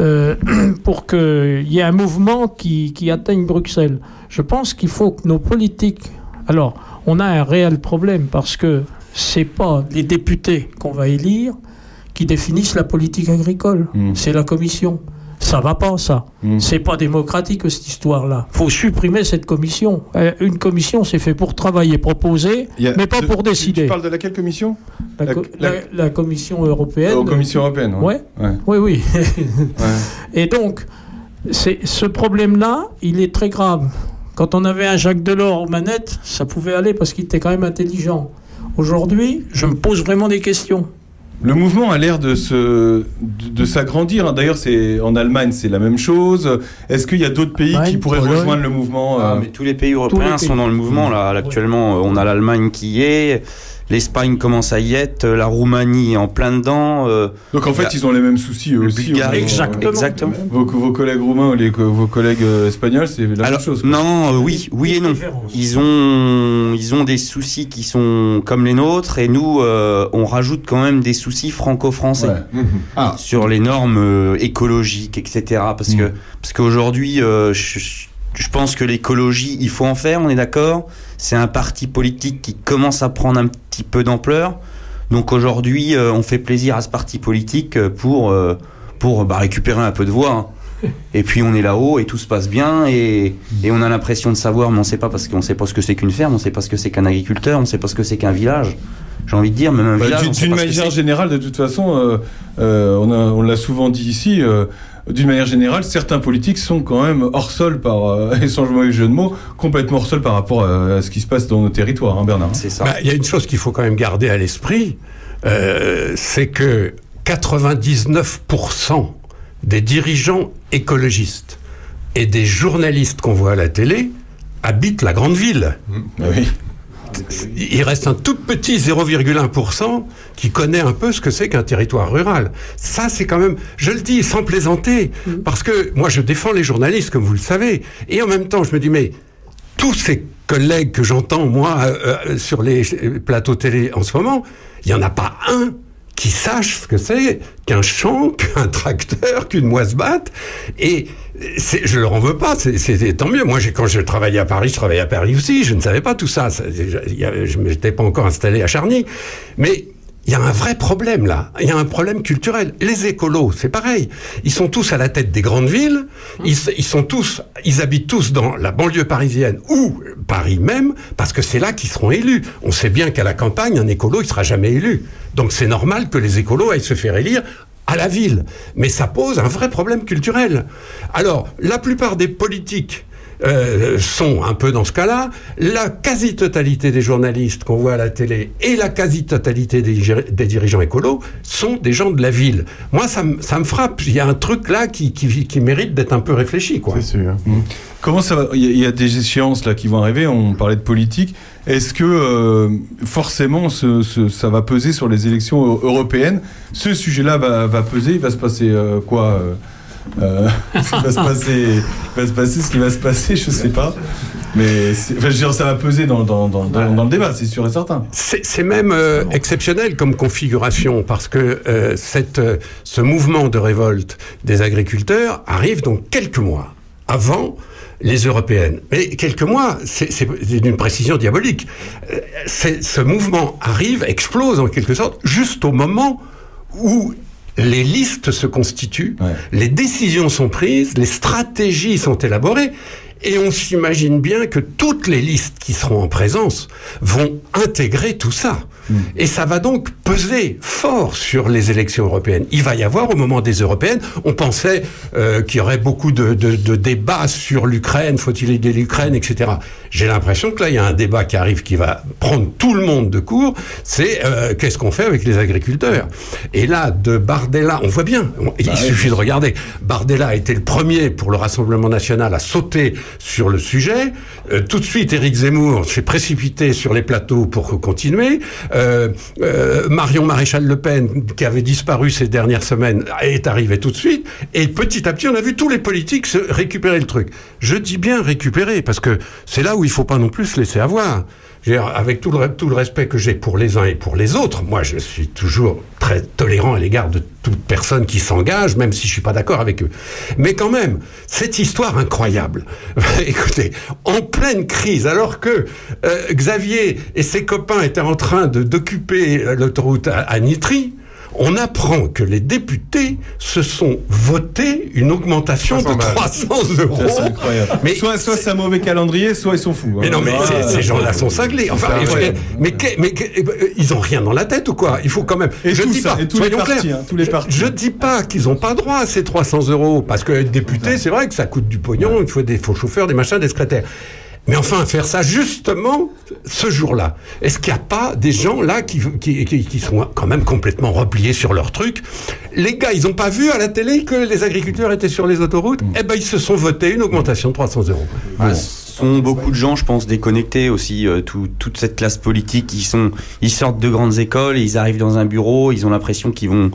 euh, pour qu'il y ait un mouvement qui, qui atteigne Bruxelles. Je pense qu'il faut que nos politiques... Alors, on a un réel problème parce que c'est pas les députés qu'on va élire qui définissent la politique agricole. Mm. C'est la commission. Ça va pas, ça. Mm. C'est pas démocratique, cette histoire-là. faut supprimer cette commission. Euh, Une commission, c'est fait pour travailler, proposer, mais pas pour décider. Tu parles de laquelle commission? La, la- co- la- la- la commission européenne. Européennes. Ouais. ouais. Oui, oui. ouais. Et donc, c'est ce problème-là, il est très grave. Quand on avait un Jacques Delors aux manettes, ça pouvait aller parce qu'il était quand même intelligent. Aujourd'hui, je me pose vraiment des questions. Le mouvement a l'air de se de, de s'agrandir. hein. D'ailleurs, c'est en Allemagne, c'est la même chose. Est-ce qu'il y a d'autres pays qui pourraient Pologne. rejoindre le mouvement Ah, euh, mais tous les pays européens les pays. sont dans le mouvement là. Actuellement, on a l'Allemagne qui y est, l'Espagne commence à y être, euh, la Roumanie est en plein dedans. euh, Donc en fait, La- ils ont les mêmes soucis eux aussi. Bulgarie, euh, Exactement. exactement. Vos, vos collègues roumains ou les, vos collègues espagnols, c'est la Alors, même chose. quoi. non, euh, oui, oui et non. Ils ont, ils ont des soucis qui sont comme les nôtres et nous, euh, on rajoute quand même des soucis franco-français. Ouais. Ah, sur les normes euh, écologiques, etc. Parce que parce qu'aujourd'hui, euh, je, je- je pense que l'écologie, il faut en faire, on est d'accord. C'est un parti politique qui commence à prendre un petit peu d'ampleur. Donc aujourd'hui, euh, on fait plaisir à ce parti politique euh, pour euh, pour bah, récupérer un peu de voix. hein. Et puis on est là-haut et tout se passe bien et, et on a l'impression de savoir, mais on sait pas parce qu'on sait pas ce que c'est qu'une ferme, on sait pas ce que c'est qu'un agriculteur, on sait pas ce que c'est qu'un village. J'ai envie de dire, même un Bah, village. d'une- manière générale, de toute façon, euh, euh, on, l'a souvent dit ici, euh, d'une manière générale, certains politiques sont quand même hors sol par, euh, et sans mauvais jeu de mots, complètement hors sol par rapport à, à ce qui se passe dans nos territoires, hein, Bernard. C'est ça. Bah, Il y a une chose qu'il faut quand même garder à l'esprit, euh, c'est que 99% des dirigeants écologistes et des journalistes qu'on voit à la télé habitent la grande ville. Ah oui. Il reste un tout petit 0,1% qui connaît un peu ce que c'est qu'un territoire rural. Ça, c'est quand même, je le dis sans plaisanter, parce que moi, je défends les journalistes, comme vous le savez, et en même temps, je me dis, mais tous ces collègues que j'entends, moi, euh, euh, sur les plateaux télé en ce moment, il n'y en a pas un qui sache ce que c'est qu'un champ, qu'un tracteur, qu'une moisse-batte. Et je leur en veux pas, c'est- tant mieux. Moi, quand je travaillais à Paris, je travaillais à Paris aussi, je ne savais pas tout ça. Ça, Je n'étais pas encore installé à Charny. Mais il y a un vrai problème là. Il y a un problème culturel. Les écolos, c'est pareil. Ils sont tous à la tête des grandes villes. Ils, sont tous, ils habitent tous dans la banlieue parisienne ou Paris même, parce que c'est là qu'ils seront élus. On sait bien qu'à la campagne, un écolo, il sera jamais élu. Donc c'est normal que les écolos aillent se faire élire à la ville. Mais ça pose un vrai problème culturel. Alors, la plupart des politiques euh, sont un peu dans ce cas-là. La quasi-totalité des journalistes qu'on voit à la télé et la quasi-totalité des, dirigeants écolos sont des gens de la ville. Moi, ça, me- ça me frappe. Il y a un truc là qui, qui, qui mérite d'être un peu réfléchi. Quoi. C'est sûr. Comment ça va? Il y, a- il y a des échéances là qui vont arriver. On parlait de politique. Est-ce que euh, forcément ce- ce- ça va peser sur les élections eu- européennes? Ce sujet-là va, va peser? Il va se passer euh, quoi euh, euh, il va se passer, va se passer ce qui va se passer, je sais pas. Mais enfin, je veux dire, ça va peser dans, dans, dans, dans- dans le débat, c'est sûr et certain. C'est même euh, exceptionnel comme configuration parce que euh, cette, ce mouvement de révolte des agriculteurs arrive donc quelques mois avant les européennes. Mais quelques mois, c'est d'une précision diabolique. Ce mouvement arrive, explose en quelque sorte, juste au moment où les listes se constituent, Ouais. les décisions sont prises, les stratégies sont élaborées, et on s'imagine bien que toutes les listes qui seront en présence vont intégrer tout ça. Et ça va donc peser fort sur les élections européennes. Il va y avoir au moment des européennes, on pensait euh, qu'il y aurait beaucoup de, de- de débats sur l'Ukraine, faut-il aider l'Ukraine, etc. J'ai l'impression que là, il y a un débat qui arrive qui va prendre tout le monde de court, c'est euh, qu'est-ce qu'on fait avec les agriculteurs? Et là, de Bardella, on voit bien, on- il suffit de regarder, Bardella a été le premier pour le Rassemblement national à sauter sur le sujet, Euh, tout de suite, Éric Zemmour s'est précipité sur les plateaux pour continuer, Euh, euh, Marion Maréchal Le Pen, qui avait disparu ces dernières semaines, est arrivé tout de suite, et petit à petit, on a vu tous les politiques se récupérer le truc. Je dis bien récupérer, parce que c'est là où il faut pas non plus se laisser avoir. Avec tout le, tout le respect que j'ai pour les uns et pour les autres, moi je suis toujours très tolérant à l'égard de toute personne qui s'engage, même si je suis pas d'accord avec eux. Mais quand même, cette histoire incroyable, écoutez, en pleine crise, alors que euh, Xavier et ses copains étaient en train d'occuper euh, l'autoroute à, à Nitry, on apprend que les députés se sont votés une augmentation 300 de balles. 300 Ça, euros. C'est incroyable. Mais soit soit c'est un mauvais calendrier, soit ils sont fous. mais hein. non, mais Ah, ces- gens-là sont cinglés. Enfin, mais, mais, mais euh, ils ont rien dans la tête ou quoi? Il faut quand même. Et je tout dis ça, pas, et tous les soyons partis, clairs. hein, tous les Je- partis. Je, dis pas qu'ils n'ont pas droit à ces 300 euros parce que être député, c'est vrai que ça coûte du pognon. Il faut des faux chauffeurs, des machins, des secrétaires. Mais enfin, faire ça justement ce jour-là. Est-ce qu'il n'y a pas des gens là qui, qui, qui, sont quand même complètement repliés sur leur truc? Les gars, ils n'ont pas vu à la télé que les agriculteurs étaient sur les autoroutes? Mm. Eh ben, ils se sont votés une augmentation de 300 euros. Bon, sont beaucoup de gens, je pense, déconnectés aussi. euh, tout- toute cette classe politique, ils sont, ils sortent de grandes écoles, ils arrivent dans un bureau, ils ont l'impression qu'ils vont,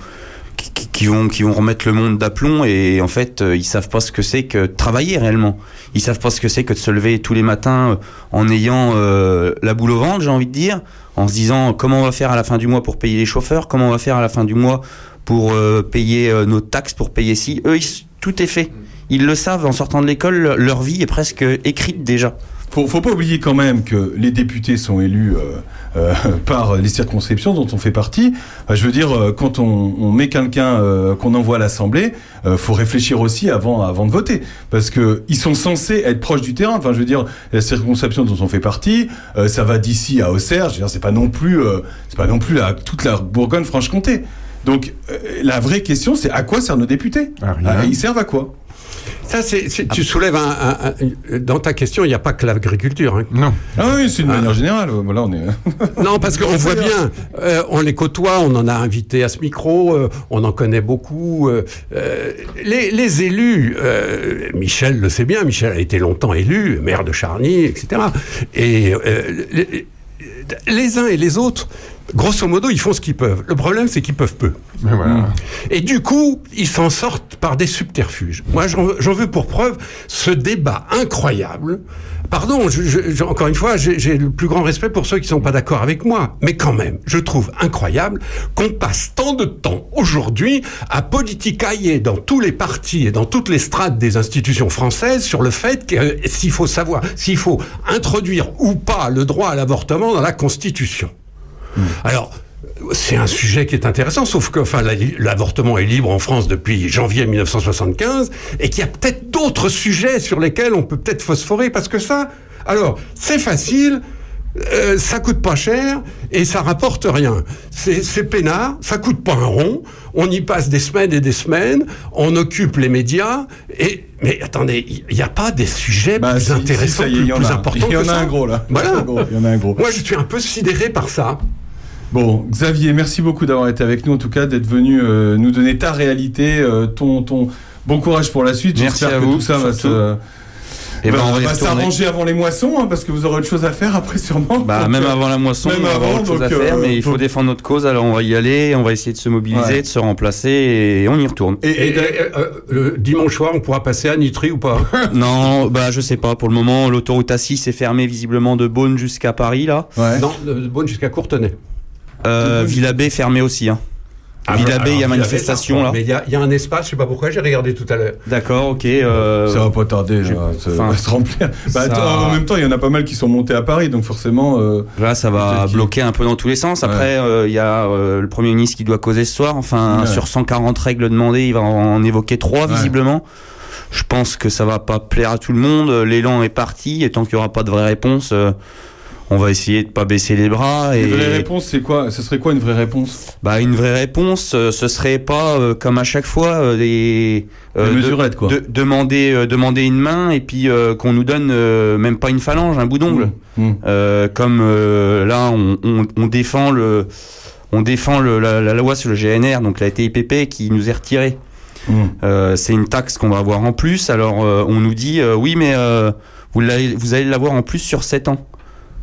qu'ils vont, qu'ils vont remettre le monde d'aplomb, et en fait, euh, ils savent pas ce que c'est que de travailler réellement. Ils savent pas ce que c'est que de se lever tous les matins euh, en ayant euh, la boule au ventre, j'ai envie de dire, en se disant comment on va faire à la fin du mois pour payer les chauffeurs, comment on va faire à la fin du mois pour payer nos taxes, pour payer ci. Eux, tout est fait. Ils le savent en sortant de l'école, leur vie est presque écrite déjà. Faut, faut pas oublier quand même que les députés sont élus euh, euh, par les circonscriptions dont on fait partie. Enfin, je veux dire, euh, quand on, on met quelqu'un euh, qu'on envoie à l'Assemblée, euh, faut réfléchir aussi avant, avant de voter, parce que ils sont censés être proches du terrain. Enfin, je veux dire, la circonscription dont on fait partie, euh, ça va d'ici à Auxerre. Je veux dire, c'est pas non plus, euh, c'est pas non plus la, toute la Bourgogne-Franche-Comté. Donc, euh, la vraie question, c'est à quoi servent nos députés? Ah, Ils servent à quoi? Ça, c'est, c'est- tu soulèves un, un- un- dans ta question, il n'y a pas que l'agriculture. hein. Non. Ah oui, c'est une Ah. manière générale. Voilà, on est. Non, parce qu'on voit bien, euh, on les côtoie, on en a invité à ce micro, euh, on en connaît beaucoup. euh, les, les élus, euh, Michel le sait bien, Michel a été longtemps élu, maire de Charny, etc. Et euh, les, les uns et les autres, grosso modo, ils font ce qu'ils peuvent. Le problème, c'est qu'ils peuvent peu. Mais voilà. Et du coup, ils s'en sortent par des subterfuges. Moi, j'en veux- pour preuve ce débat incroyable. Pardon, je- je- encore une fois, j'ai le plus grand respect pour ceux qui sont pas d'accord avec moi. Mais quand même, je trouve incroyable qu'on passe tant de temps aujourd'hui à politicailler dans tous les partis et dans toutes les strates des institutions françaises sur le fait que euh, s'il faut savoir, s'il faut introduire ou pas le droit à l'avortement dans la Constitution. Alors, c'est un sujet qui est intéressant, sauf que enfin, la- l'avortement est libre en France depuis janvier 1975, et qu'il y a peut-être d'autres sujets sur lesquels on peut peut-être phosphorer, parce que ça, alors, c'est facile, euh, ça coûte pas cher, et ça rapporte rien. C'est peinard, ça coûte pas un rond, on y passe des semaines et des semaines, on occupe les médias, et... Mais attendez, il n'y a pas des sujets Bah, plus si, intéressants, y plus, y importants Il y en que a ça un gros là. Il y en a Voilà. un gros, Il y en a un gros. Moi, je suis un peu sidéré par ça. Bon, Xavier, merci beaucoup d'avoir été avec nous, en tout cas, d'être venu euh, nous donner ta réalité, euh, ton, ton bon courage pour la suite. Merci J'espère à que vous, tout ça va se- Et va, ben, on va s'arranger avant les moissons, hein, parce que vous aurez autre chose à faire après, sûrement. Bah, Donc, même euh, avant la moisson, même on va avoir avant, autre chose à donc, faire, euh, mais il faut défendre notre cause, alors on va y aller, on va essayer de se mobiliser, Ouais. de se remplacer, et on y retourne. Et, Et, et- euh, le dimanche soir, on pourra passer à Nitry ou pas? Non, bah je sais pas, pour le moment, l'autoroute A6 est fermée visiblement de Beaune jusqu'à Paris, là. ouais. Non, de Beaune jusqu'à Courtenay. Euh, Villabé fermée aussi, hein. Ah, Villabé, il y a manifestation, Villabé, là. Mais il y a, il y a un espace, je sais pas pourquoi, j'ai regardé tout à l'heure. D'accord, ok. euh, Ça va pas tarder, là, ça enfin, va se remplir. Bah, ça- attends, En même temps, il y en a pas mal qui sont montés à Paris, donc forcément. euh, Là, ça va bloquer un peu dans tous les sens. Après, euh, il y a euh, le Premier ministre qui doit causer ce soir. Enfin, Ouais. sur 140 règles demandées, il va en évoquer trois, Ouais. visiblement. Je pense que ça va pas plaire à tout le monde. L'élan est parti, et tant qu'il y aura pas de vraie réponse, euh, on va essayer de pas baisser les bras. Et Une vraie réponse, c'est quoi? Ce serait quoi une vraie réponse? Bah, une vraie réponse, euh, ce serait pas euh, comme à chaque fois euh, des, Des de- quoi. de- demander euh, demander une main et puis euh, qu'on nous donne euh, même pas une phalange, un bout d'ongle. Mmh. Euh, comme euh, là, on, on, on défend le, on défend le, la, la loi sur le GNR, donc la TIPP, qui nous est retirée. Mmh. Euh, c'est une taxe qu'on va avoir en plus. Alors, euh, on nous dit, euh, oui, mais euh, vous, vous allez l'avoir en plus sur 7 ans.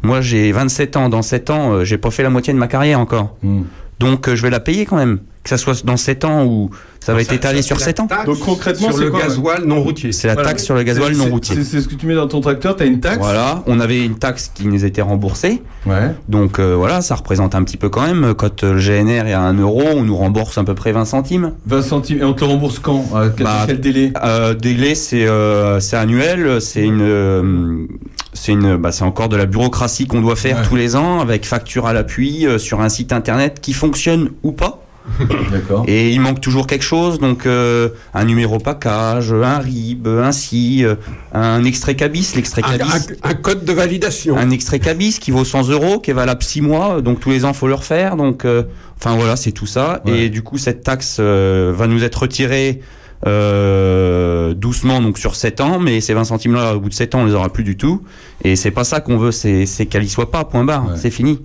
Moi, j'ai 27 ans. Dans 7 ans, euh, j'ai pas fait la moitié de ma carrière encore. Mmh. Donc, euh, je vais la payer quand même. Que ça soit dans 7 ans ou ça va être étalé sur 7 ans. Donc, concrètement, sur c'est le quoi, gasoil non routier. C'est la Voilà. taxe sur le gasoil non routier. C'est ce que tu mets dans ton tracteur, t'as une taxe Voilà, on avait une taxe qui nous était remboursée. Ouais. Donc euh, voilà, ça représente un petit peu quand même. Quand euh, le GNR est à 1 euro, on nous rembourse à peu près 20 centimes. 20 centimes. Et on te le rembourse quand? À quel, Bah, quel délai? Euh, délai, c'est euh, c'est annuel, c'est une euh, c'est une bah, c'est encore de la bureaucratie qu'on doit faire Ouais. tous les ans avec facture à l'appui euh, sur un site internet qui fonctionne ou pas. Et il manque toujours quelque chose, donc euh, un numéro package, un RIB, un SI, euh, un extrait cabis, l'extrait Un, cabis. un- un code de validation. un extrait cabis qui vaut 100 euros, qui est valable 6 mois, donc tous les ans faut le refaire. Donc, euh, enfin voilà, c'est tout ça. Ouais. Et du coup, cette taxe euh, va nous être retirée euh, doucement, donc sur 7 ans, mais ces 20 centimes là, au bout de 7 ans, on les aura plus du tout. Et c'est pas ça qu'on veut, c'est c'est qu'elle y soit pas. Point barre, Ouais. c'est fini.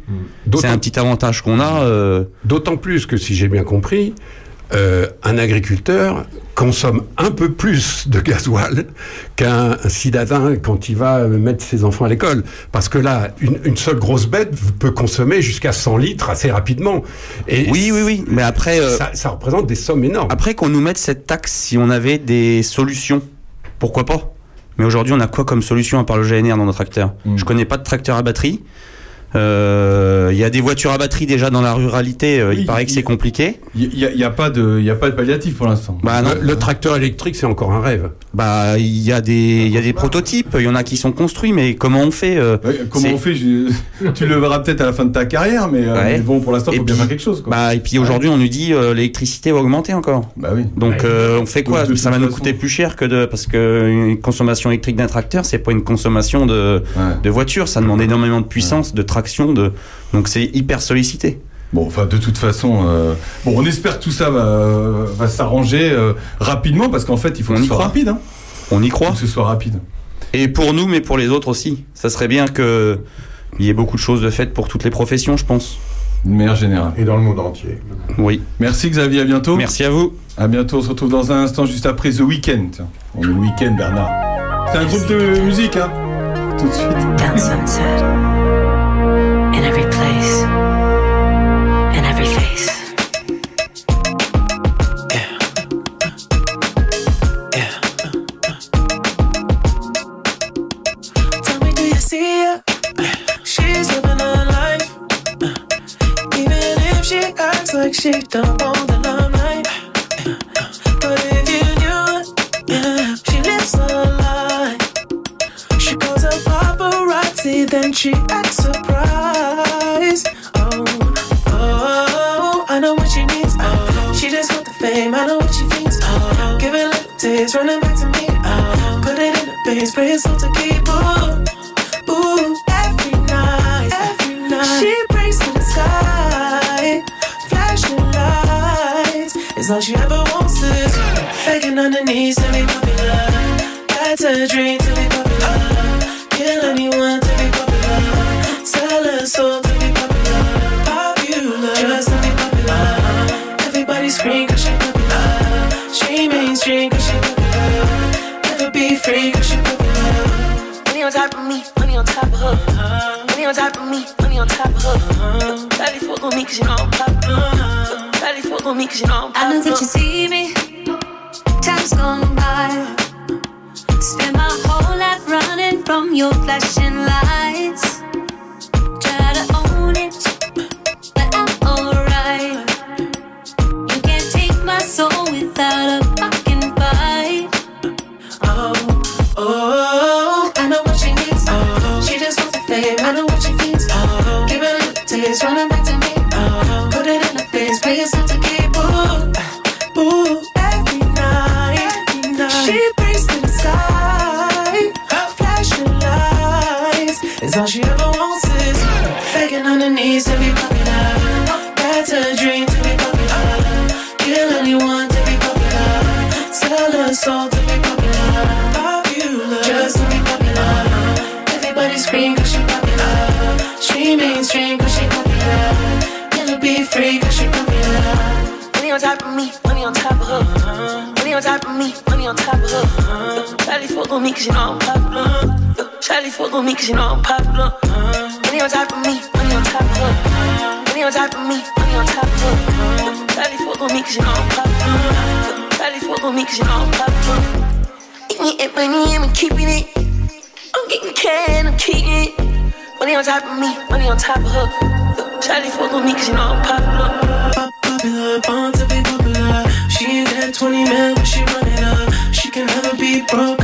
C'est D'autant un petit avantage qu'on a. euh, d'autant plus que, si j'ai bien compris, euh, un agriculteur consomme un peu plus de gasoil qu'un citadin quand il va mettre ses enfants à l'école. Parce que là, une, une seule grosse bête peut consommer jusqu'à 100 litres assez rapidement. Et Oui, oui, oui. Mais après, euh, ça, ça représente des sommes énormes. Après qu'on nous mette cette taxe, si on avait des solutions, pourquoi pas? Mais aujourd'hui, on a quoi comme solution à part le GNR dans nos tracteurs Mm. Je connais pas de tracteur à batterie. Euh, Il y a des voitures à batterie déjà dans la ruralité. euh, Oui, il paraît que c'est compliqué. Il n'y a, y a pas de, il y a pas de palliatif pour l'instant. Bah. Le, le tracteur électrique, c'est encore un rêve. Bah il y a des, il y a des prototypes. Il y en a qui sont construits, mais comment on fait euh, Ouais, comment on fait je- Tu le verras peut-être à la fin de ta carrière, mais, euh, Ouais. mais bon, pour l'instant, il faut bien faire quelque chose. Quoi. Bah et puis aujourd'hui on nous dit euh, l'électricité va augmenter encore. Bah oui. Donc Ouais. euh, on fait quoi de Ça va nous coûter plus cher que de parce que une consommation électrique d'un tracteur c'est pas une consommation de Ouais. de voiture. Ça demande énormément de puissance, de de donc c'est hyper sollicité. Bon, enfin, de toute façon, euh, bon, on espère que tout ça va, va s'arranger euh, rapidement, parce qu'en fait, il faut On que y ce soit croit. rapide. Hein. On y Il faut croit. que ce soit rapide. Et pour nous, mais pour les autres aussi. Ça serait bien que il y ait beaucoup de choses de faites pour toutes les professions, je pense. Une meilleure générale. Et dans le monde entier. Oui. Merci Xavier, à bientôt. Merci à vous. À bientôt, on se retrouve dans un instant, juste après The Weeknd. On est le week-end, Bernard. C'est un groupe de musique, hein. Tout de suite. Like she don't want the limelight. But if you knew she lives a life. She calls her paparazzi, then she acts surprised. Oh, oh, I know what she needs. Oh, she just want the fame. I know what she thinks. Oh, give it little taste, running back to me. Oh, put it in the base, pray it's all to keep. Ooh, It's all she ever wants is begging on her knees to be popular. That's her dream to be popular. Kill anyone to be popular. Sell her soul to be popular. Popular, just to be popular. Everybody scream cause she popular. She mainstream cause she popular. Never be free cause she popular. Money on top of me, money on top of her. Money on top of me, money on top of her. Daddy fuck on me cause you know I'm popular. Fuck on me cause you know I'm I know that you see me. Time's gone by. Spend my whole life running from your flashing lights. Cause you know I'm popular. Money on top of me, money on top of her. Money on top of me, money on top of her. Charlie fuck on me cause you know I'm popular. Charlie fuck on me cause you know I'm popular. Eating money and I'm keeping it. I'm getting can, I'm keeping it. Money on top of me, money on top of her. Charlie fuck on me cause you know I'm popular. Pop popular, born to be popular. She ain't got 20 mil, but she run it up. She can never be broke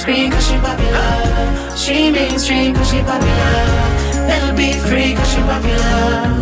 Scream cause she popular. She mainstream cause she popular. Never be free cause she popular.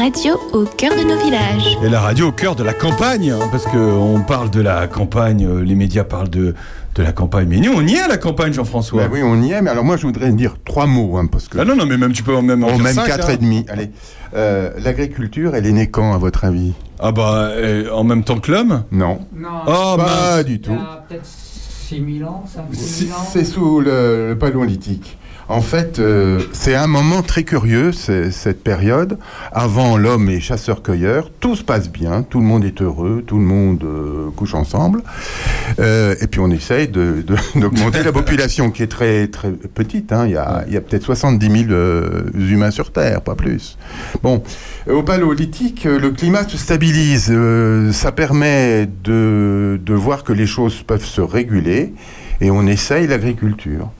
Radio au cœur de nos villages. Et la radio au cœur de la campagne, hein, parce qu'on parle de la campagne, euh, les médias parlent de, de la campagne. Mais nous, on y est à la campagne, Jean-François. Oui, on y est, mais alors moi je voudrais dire trois mots, hein, parce que... Ah non, non, mais même tu peux en même en Oh, dire même cinq, quatre hein. et demi. Allez, Euh, l'agriculture, elle est née quand, à votre avis? Ah bah, euh, en même temps que l'homme? Non. Non, Oh, pas du il tout. y a peut-être 6000 ans, 5000 C'est ans. c'est sous le, le paléolithique. En fait, euh, c'est un moment très curieux, cette période. Avant, l'homme est chasseur-cueilleur, tout se passe bien, tout le monde est heureux, tout le monde euh, couche ensemble. Euh, et puis on essaye de- de- d'augmenter la population qui est très, très petite. hein. Il y a, peut-être 70 000 euh, humains sur Terre, pas plus. Bon, au paléolithique, le climat se stabilise. ça permet de, de voir que les choses peuvent se réguler et on essaye l'agriculture.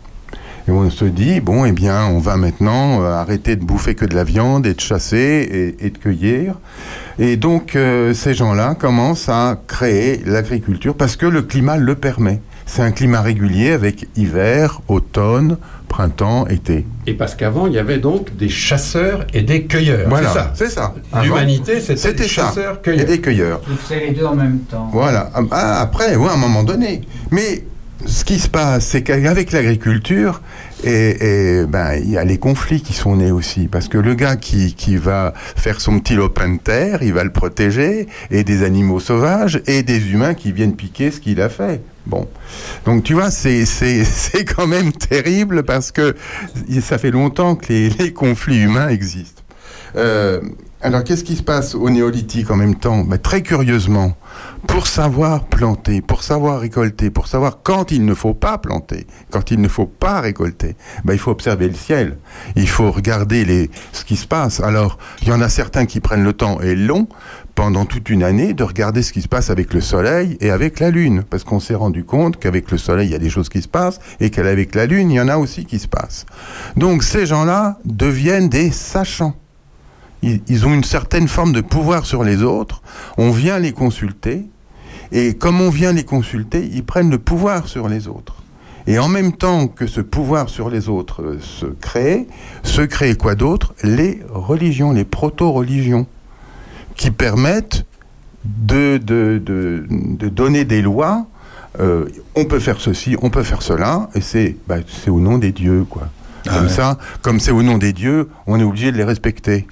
Et on se dit, bon, eh bien, on va maintenant euh, arrêter de bouffer que de la viande et de chasser et, et de cueillir. Et donc, euh, ces gens-là commencent à créer l'agriculture parce que le climat le permet. C'est un climat régulier avec hiver, automne, printemps, été. Et parce qu'avant, il y avait donc des chasseurs et des cueilleurs. Voilà, c'est ça. c'est ça. L'humanité, c'était C'était des ça. chasseurs, Et cueilleurs. des cueilleurs. Ils faisaient les deux en même temps. Voilà. Ah, après, ouais, à un moment donné. Mais ce qui se passe, c'est qu'avec l'agriculture, et, ben, il y a les conflits qui sont nés aussi. Parce que le gars qui, qui va faire son petit lopin de terre, il va le protéger, et des animaux sauvages, et des humains qui viennent piquer ce qu'il a fait. Bon. Donc, tu vois, c'est, quand même terrible parce que ça fait longtemps que les, les conflits humains existent. Euh, alors, qu'est-ce qui se passe au néolithique en même temps? Ben, Très curieusement, pour savoir planter, pour savoir récolter, pour savoir quand il ne faut pas planter, quand il ne faut pas récolter, ben, il faut observer le ciel. Il faut regarder ce qui se passe. Alors, il y en a certains qui prennent le temps et long pendant toute une année de regarder ce qui se passe avec le soleil et avec la lune, parce qu'on s'est rendu compte qu'avec le soleil, il y a des choses qui se passent et qu'avec la lune, il y en a aussi qui se passent. Donc, ces gens-là deviennent des sachants. Ils, ils ont une certaine forme de pouvoir sur les autres. On vient les consulter. Et comme on vient les consulter, ils prennent le pouvoir sur les autres. Et en même temps que ce pouvoir sur les autres euh, se crée, se crée quoi d'autre? Les religions, les proto-religions, qui permettent de, de, de, de donner des lois euh, on peut faire ceci, on peut faire cela, et c'est bah, au nom des dieux, quoi. Ah comme ouais. ça, comme c'est au nom des dieux, on est obligé de les respecter.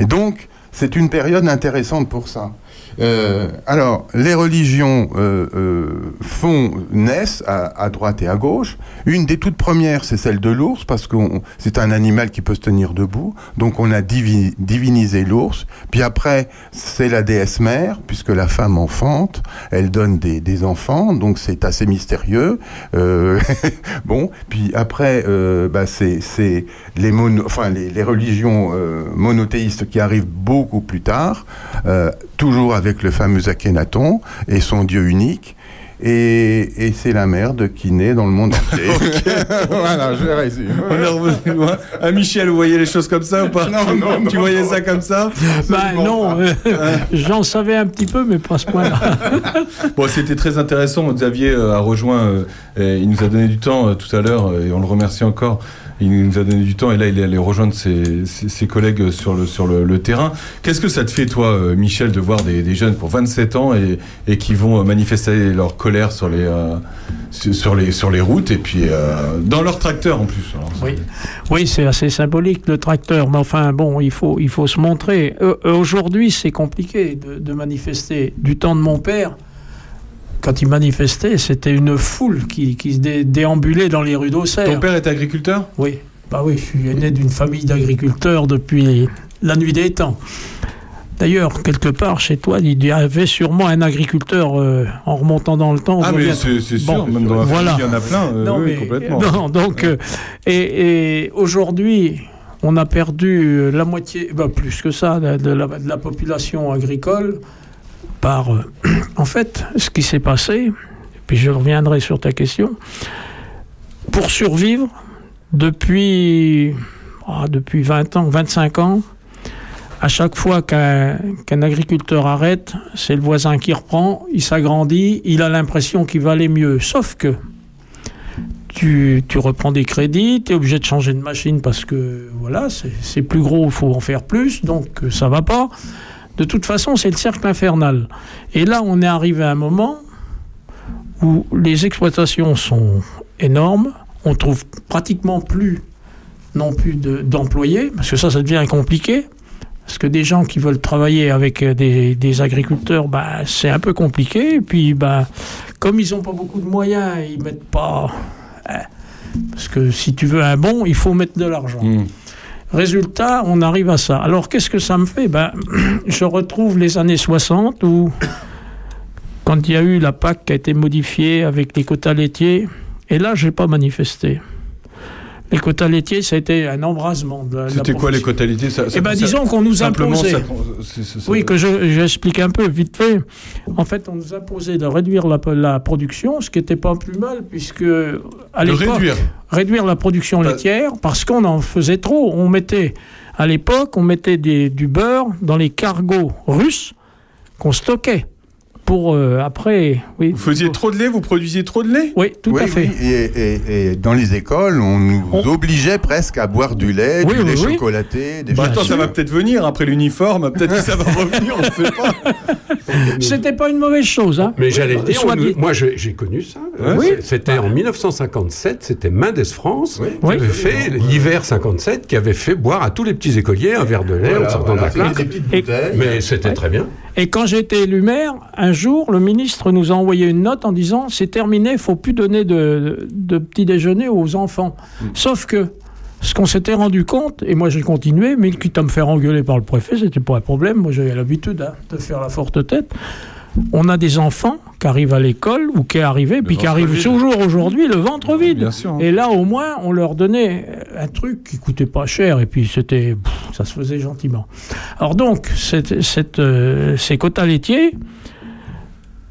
Et donc, c'est une période intéressante pour ça. Euh, alors, les religions euh, euh, font, naissent à, droite et à gauche. Une des toutes premières, c'est celle de l'ours, parce que c'est un animal qui peut se tenir debout. Donc, on a divi- divinisé l'ours. Puis après, c'est la déesse mère, puisque la femme enfante, elle donne des, enfants, donc c'est assez mystérieux. Bon, puis après, bah, c'est les, religions monothéistes qui arrivent beaucoup plus tard, toujours avec le fameux Akhenaton et son dieu unique. Et, et c'est la merde qui naît dans le monde entier. voilà, je résume. On est revenu loin. Ah, Michel, vous voyez les choses comme ça ou pas Non, non, Tu non, voyais non. ça comme ça Bah non, euh, j'en savais un petit peu, mais pas à ce point-là. Bon, c'était très intéressant. Xavier euh, a rejoint, euh, et il nous a donné du temps euh, tout à l'heure, et on le remercie encore. Il nous a donné du temps, et là, il est allé rejoindre ses, ses- ses collègues sur le, sur le, le terrain. Qu'est-ce que ça te fait, toi, euh, Michel, de voir des, des jeunes pour 27 ans et, et qui vont euh, manifester leur colère sur les, euh, sur sur les, sur les routes et puis euh, dans leur tracteur en plus Alors, Oui, oui c'est assez symbolique le tracteur, mais enfin bon, il faut, il faut se montrer. Euh, Aujourd'hui, c'est compliqué de, de manifester. Du temps de mon père, quand il manifestait, c'était une foule qui, qui se dé- déambulait dans les rues d'Auxerre. Ton père est agriculteur? Oui, bah oui, je suis né d'une famille d'agriculteurs depuis la nuit des temps. D'ailleurs, quelque part chez toi, il y avait sûrement un agriculteur euh, en remontant dans le temps. Ah, mais c'est sûr, Bon, même dans la voilà. famille, il y en a plein. euh, Non, oui, mais- complètement. non, donc, euh, et, et aujourd'hui, on a perdu la moitié, bah, plus que ça, de, de la, de la population agricole par. En fait, ce qui s'est passé, puis je reviendrai sur ta question, pour survivre, depuis, ah, depuis 20 ans, 25 ans, à chaque fois qu'un agriculteur arrête, c'est le voisin qui reprend, il s'agrandit, il a l'impression qu'il va aller mieux. Sauf que tu, tu reprends des crédits, tu es obligé de changer de machine parce que voilà, c'est c'est plus gros, il faut en faire plus, donc euh, ça va pas. De toute façon, c'est le cercle infernal. Et là, on est arrivé à un moment où les exploitations sont énormes, on trouve pratiquement plus non plus de- d'employés, parce que ça, ça devient compliqué. Parce que des gens qui veulent travailler avec euh, des, agriculteurs, bah, c'est un peu compliqué. Et puis, bah, comme ils n'ont pas beaucoup de moyens, ils mettent pas. hein, parce que si tu veux un bon, il faut mettre de l'argent. Hmm. Résultat, on arrive à ça. Alors, qu'est-ce que ça me fait? Ben, Je retrouve les années 60 où, quand il y a eu la PAC qui a été modifiée avec les quotas laitiers, et là, je n'ai pas manifesté. Les quotas laitiers, ça a été un embrasement. C'était quoi les ça, ça- Eh ben, ça- disons qu'on nous imposait. Oui, que je- j'explique un peu vite fait. En fait, on nous imposait de réduire la, la production, ce qui n'était pas plus mal, puisque à l'époque, réduire. réduire la production laitière, parce qu'on en faisait trop. On mettait, à l'époque, on mettait des- du beurre dans les cargos russes qu'on stockait pour euh, après. Oui, Vous faisiez trop de lait, vous produisiez trop de lait? Oui, tout Oui, à fait. oui, et, et- et dans les écoles, on nous obligeait presque à boire du lait, Oui, du lait chocolaté, des Bah, attends, ça va peut-être venir après l'uniforme, peut-être que ça va revenir, on ne sait pas. C'était pas une mauvaise chose. Hein. Mais j'allais dire, on nous- dit- moi j'ai connu ça. Ouais. Oui. C'était en 1957, c'était Mendes France qui Oui. avait fait l'hiver 57, qui avait fait boire à tous les petits écoliers un verre de lait en sortant de la classe. Mais c'était très bien. Et quand j'ai été élu maire, un jour, le ministre nous a envoyé une note en disant c'est terminé, il faut plus donner de, de petit déjeuner aux enfants. Sauf que ce qu'on s'était rendu compte, et moi j'ai continué, mais quitte à me faire engueuler par le préfet, c'était pas un problème. Moi j'avais l'habitude hein, de faire la forte tête. On a des enfants qui arrivent à l'école ou qui arrivent, puis qui arrivent vide. toujours aujourd'hui le ventre vide. Bien sûr. hein. Et là, au moins, on leur donnait un truc qui coûtait pas cher, et puis c'était, ça se faisait gentiment. Alors donc, cette, cette, euh, ces quotas laitiers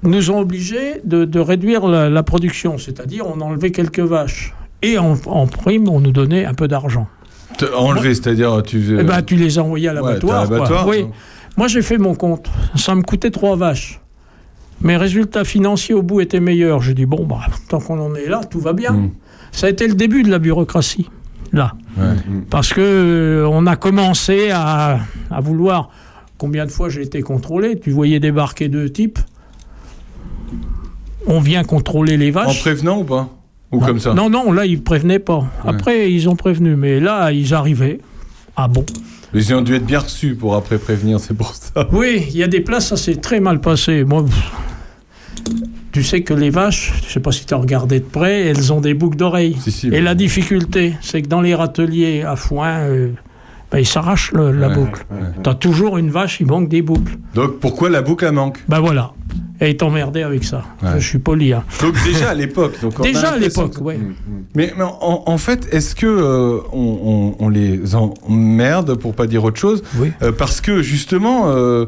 nous ont obligés de, de réduire la, la production, c'est-à-dire on enlevait quelques vaches. Et en, en prime, on nous donnait un peu d'argent. Enlever, c'est-à-dire tu. Eh ben, tu les as envoyés à l'abattoir. oui. Moi, j'ai fait mon compte. Ça me coûtait trois vaches. Mes résultats financiers au bout étaient meilleurs. J'ai dit, bon, bah, tant qu'on en est là, tout va bien. Mm. Ça a été le début de la bureaucratie, là. Ouais. Parce que euh, on a commencé à, à vouloir. Combien de fois j'ai été contrôlé Tu voyais débarquer deux types. on vient contrôler les En vaches. prévenant ou pas Ou non, comme ça Non, non, là, ils prévenaient pas. Après, ils ont prévenu, mais là, ils arrivaient. Ah bon Les ont dû être bien reçus pour après prévenir, c'est pour ça. Oui, il y a des places, ça s'est très mal passé. Moi, pff, tu sais que les vaches, je sais pas si tu as regardé de près, elles ont des boucles d'oreilles. Et la difficulté, c'est que dans les râteliers à foin, euh, ben, ils s'arrachent le- la Ouais, boucle. ouais. Tu as toujours une vache, il manque des boucles. Donc pourquoi la boucle elle manque? Ben voilà. Et est emmerdé avec ça. Je suis poli. hein. Donc déjà à l'époque. Déjà à l'époque, que- ouais. Mais, mais en, en fait, est-ce que euh, on, on- on les emmerde pour pas dire autre chose Oui. Euh, Parce que justement, euh,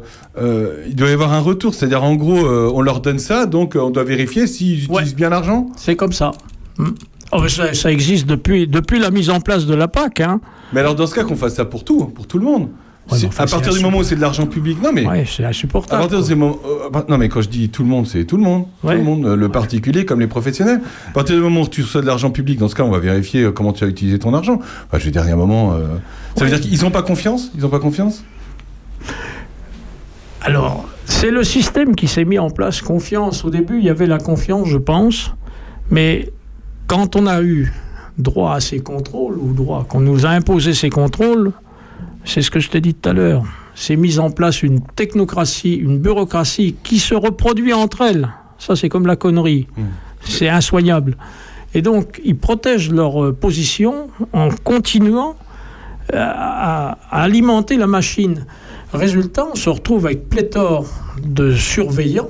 il doit y avoir un retour. C'est-à-dire en gros, on leur donne ça, donc on doit vérifier s'ils utilisent bien l'argent? C'est comme ça. Hmm. Oh, mais ça, ça existe depuis, depuis la mise en place de la PAC. Hein. Mais alors dans ce cas, qu'on fasse ça pour tout, pour tout le monde. Ouais, enfin, à partir du insupportable. moment où c'est de l'argent public, non mais. Ouais, c'est À insupportable. partir de ces moments, euh, bah, non mais quand je dis tout le monde, c'est tout le monde, Ouais. tout le monde, le particulier comme les professionnels. À partir du moment où tu reçois de l'argent public, dans ce cas, on va vérifier euh, comment tu as utilisé ton argent. Enfin, je veux dire, il y a un moment, euh, ça veut dire qu'ils n'ont pas confiance, ils ont pas confiance? Alors, c'est le système qui s'est mis en place, confiance. Au début, il y avait la confiance, je pense, mais quand on a eu droit à ces contrôles, ou droit qu'on nous a imposé ces contrôles, c'est ce que je t'ai dit tout à l'heure, c'est mis en place une technocratie, une bureaucratie qui se reproduit entre elles. Ça, c'est comme la connerie. C'est insoignable. Et donc, ils protègent leur euh, position en continuant euh, à, à alimenter la machine. Résultat, on se retrouve avec pléthore de surveillants,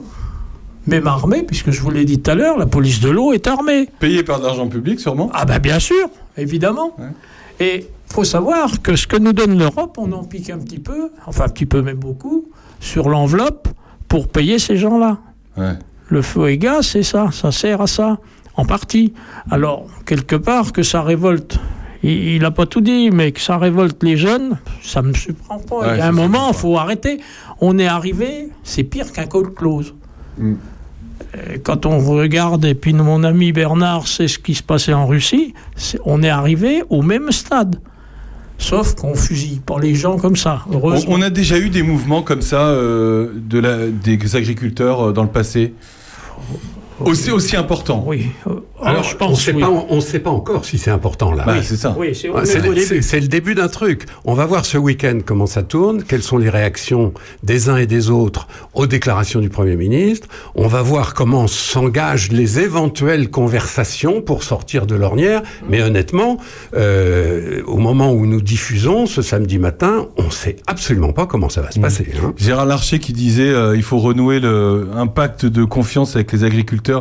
même armés, puisque je vous l'ai dit tout à l'heure, la police de l'eau est armée. Payé par de l'argent public, sûrement. Ah ben bien sûr, évidemment. Et faut savoir que ce que nous donne l'Europe, on en pique un petit peu, enfin un petit peu même beaucoup, sur l'enveloppe pour payer ces gens-là. Ouais. Le feu et gaz, c'est ça, ça sert à ça, en partie. Alors, quelque part, que ça révolte, il n'a pas tout dit, mais que ça révolte les jeunes, ça ne me surprend pas. Il y a un moment, il faut arrêter. On est arrivé, c'est pire qu'un call close. Mm. Euh, Quand on regarde, et puis mon ami Bernard sait ce qui se passait en Russie, c'est- on est arrivé au même stade. Sauf qu'on fusille pas les gens comme ça, On, a déjà eu des mouvements comme ça euh, de des agriculteurs euh, dans le passé? Aussi, aussi important. Oui. Alors, je pense, on on sait pas encore si c'est important là. Bah, c'est ça. Oui, c'est au- Ouais, C'est le début d'un truc. On va voir ce week-end comment ça tourne, quelles sont les réactions des uns et des autres aux déclarations du Premier ministre. On va voir comment s'engagent les éventuelles conversations pour sortir de l'ornière. Mais honnêtement, euh, au moment où nous diffusons ce samedi matin, on sait absolument pas comment ça va se passer. hein. Gérard Larcher qui disait euh, il faut renouer le, un pacte de confiance avec les agriculteurs.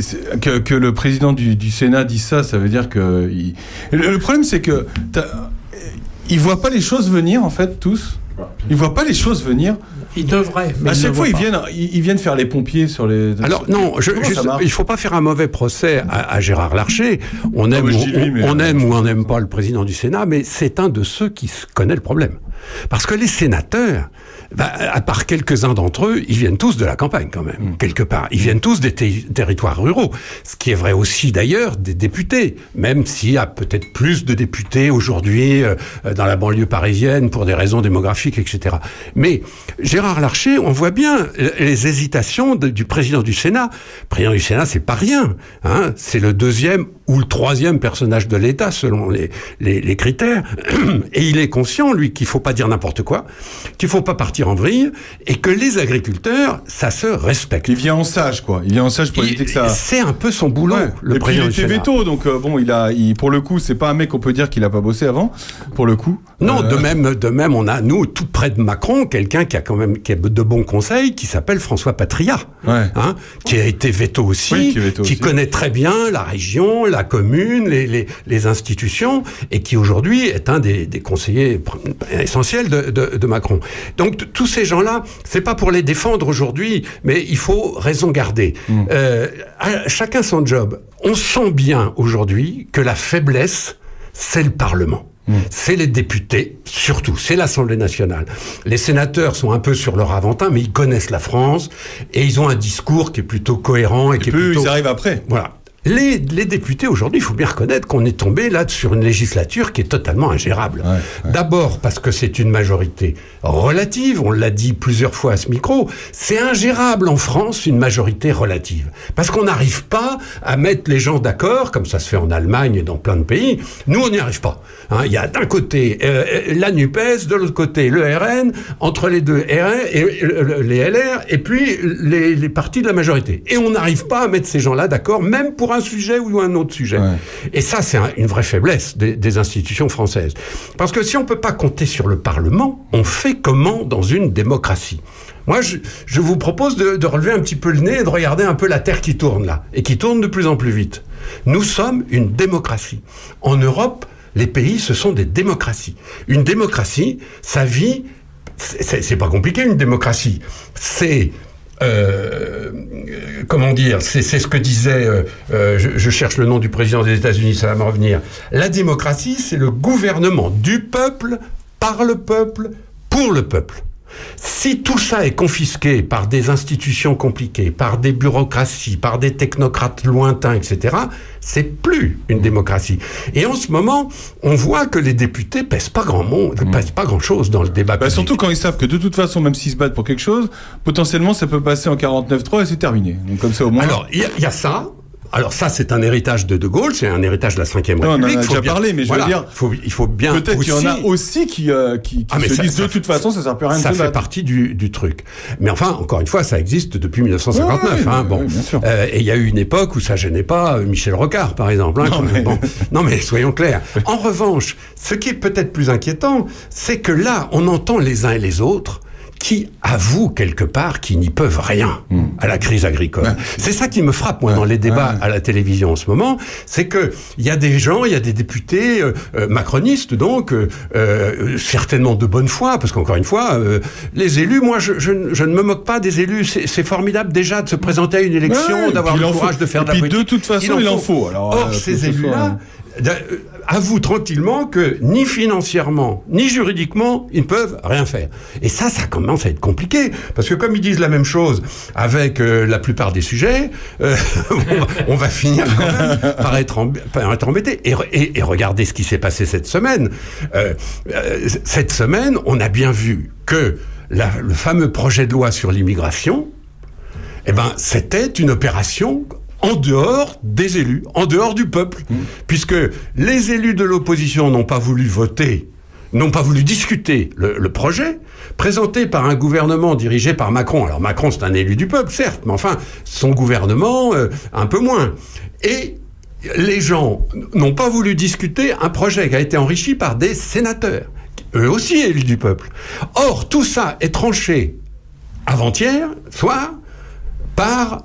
C'est- Que, le président du, Sénat dise ça, ça veut dire que. Le, le problème, c'est que. Ils voient pas les choses venir, en fait, tous. Ils voient pas les choses venir. Ils devraient. Mais à ils chaque ne fois, ils viennent, ils, viennent faire les pompiers sur les. Alors non, je, marche il faut pas faire un mauvais procès à, à Gérard Larcher. On aime, ou, lui, on euh, aime ou on n'aime pas le président du Sénat, mais c'est un de ceux qui connaît le problème. Parce que les sénateurs, bah, à part quelques-uns d'entre eux, ils viennent tous de la campagne quand même, Mm. quelque part. Ils viennent tous des ter- territoires ruraux. Ce qui est vrai aussi d'ailleurs des députés, même s'il y a peut-être plus de députés aujourd'hui euh, dans la banlieue parisienne pour des raisons démographiques, etc. Mais Gérard Larcher, on voit bien les hésitations de- du président du Sénat. Le président du Sénat, c'est pas rien. Hein c'est le deuxième ou le troisième personnage de l'État selon les, les, les critères. Et il est conscient, lui, qu'il faut pas dire n'importe quoi, qu'il faut pas partir en vrille, et que les agriculteurs, ça se respecte. Il vient en sage, quoi. Il vient en sage pour éviter que ça. C'est un peu son boulot, Ouais. le et puis il président du était veto, donc euh, bon, il a, il, pour le coup, c'est pas un mec qu'on peut dire qu'il a pas bossé avant, pour le coup. Non, Euh, de même, de même, on a nous tout près de Macron quelqu'un qui a quand même qui a de bons conseils, qui s'appelle François Patria, Ouais. hein, qui a été veto aussi, Oui, qui aussi. connaît très bien la région, la commune, les, les, les institutions, et qui aujourd'hui est un des, des conseillers essentiels de, de, de Macron. Donc tous ces gens-là, c'est pas pour les défendre aujourd'hui, mais il faut raison garder. Mm. Euh, chacun son job. On sent bien aujourd'hui que la faiblesse, c'est le Parlement. C'est les députés, surtout, c'est l'Assemblée nationale. Les sénateurs sont un peu sur leur aventin, mais ils connaissent la France et ils ont un discours qui est plutôt cohérent et, qui est peu, plutôt ils arrivent après. voilà. Les, les députés aujourd'hui, il faut bien reconnaître qu'on est tombé là sur une législature qui est totalement ingérable. D'abord parce que c'est une majorité relative, on l'a dit plusieurs fois à ce micro, c'est ingérable en France une majorité relative. Parce qu'on n'arrive pas à mettre les gens d'accord, comme ça se fait en Allemagne et dans plein de pays. Nous, on n'y arrive pas. Hein, Il y a d'un côté euh, la NUPES, de l'autre côté le RN, entre les deux RN et euh, les LR, et puis les, les partis de la majorité. Et on n'arrive pas à mettre ces gens-là d'accord, même pour un sujet ou un autre sujet. Et ça, c'est un- une vraie faiblesse des, des institutions françaises. Parce que si on peut pas compter sur le Parlement, on fait comment dans une démocratie? Moi, je, je vous propose de, de relever un petit peu le nez et de regarder un peu la Terre qui tourne là, et qui tourne de plus en plus vite. Nous sommes une démocratie. En Europe, les pays, ce sont des démocraties. Une démocratie, ça vit... c'est pas compliqué, une démocratie. C'est... euh, euh, comment dire C'est ce que disait... euh, euh, je, je cherche le nom du président des États-Unis, ça va me revenir. La démocratie, c'est le gouvernement du peuple, par le peuple, pour le peuple. Si tout ça est confisqué par des institutions compliquées, par des bureaucraties, par des technocrates lointains, etc., c'est plus une démocratie. Et en ce moment, on voit que les députés pèsent pas grand monde, pèsent pas grand chose dans le débat. Bah, surtout quand ils savent que de toute façon, même s'ils se battent pour quelque chose, potentiellement ça peut passer en 49-3 et c'est terminé. Donc comme ça au moins. Alors, il y, a- il y a ça. Alors ça, c'est un héritage de De Gaulle, c'est un héritage de la Ve Non, on en a République. Faut déjà bien- parlé, mais je veux dire, faut- il faut bien Peut-être qu'il y en a aussi- qui, euh, qui, qui Ah, mais se ça- disent ça de toute façon, ça sert plus à rien ça de fait battre. partie du, du truc. Mais enfin, encore une fois, ça existe depuis 1959. Ouais, ouais, hein, ouais, bon. Euh, et il y a eu une époque où ça gênait pas euh, Michel Rocard, par exemple. hein, Non, quand- mais- bon. non, mais soyons clairs. En revanche, ce qui est peut-être plus inquiétant, c'est que là, on entend les uns et les autres qui avouent quelque part qu'ils n'y peuvent rien Hmm. à la crise agricole. C'est ça qui me frappe moi dans les débats à la télévision en ce moment, c'est que il y a des gens, il y a des députés euh, euh, macronistes donc euh, euh, certainement de bonne foi parce qu'encore une fois euh, les élus, moi je, je, ne- je ne me moque pas des élus, c'est formidable déjà de se présenter à une élection, d'avoir le courage faut. de faire Et de la puis, de toute façon, il en faut. Alors, Or euh, ces que avouent tranquillement que ni financièrement, ni juridiquement, ils ne peuvent rien faire. Et ça, ça commence à être compliqué. Parce que comme ils disent la même chose avec euh, la plupart des sujets, euh, on, va, finir par être, embêté. Et, re- et- et regardez ce qui s'est passé cette semaine. Euh, cette semaine, on a bien vu que le fameux projet de loi sur l'immigration, eh ben, c'était une opération en dehors des élus, en dehors du peuple, puisque les élus de l'opposition n'ont pas voulu voter, n'ont pas voulu discuter le, le projet présenté par un gouvernement dirigé par Macron. Alors Macron, c'est un élu du peuple, certes, mais enfin, son gouvernement, euh, un peu moins. Et les gens n'ont pas voulu discuter un projet qui a été enrichi par des sénateurs, eux aussi élus du peuple. Or, tout ça est tranché avant-hier soir par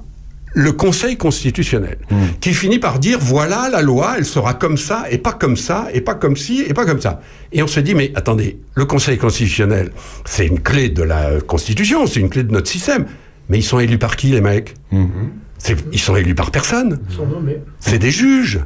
le Conseil constitutionnel, qui finit par dire voilà la loi, elle sera comme ça et pas comme ça et pas comme ci et pas comme ça. Et on se dit mais attendez, le Conseil constitutionnel, c'est une clé de la Constitution, c'est une clé de notre système, mais ils sont élus par qui les mecs? C'est- Ils sont élus par personne. Ils sont nommés. C'est des juges.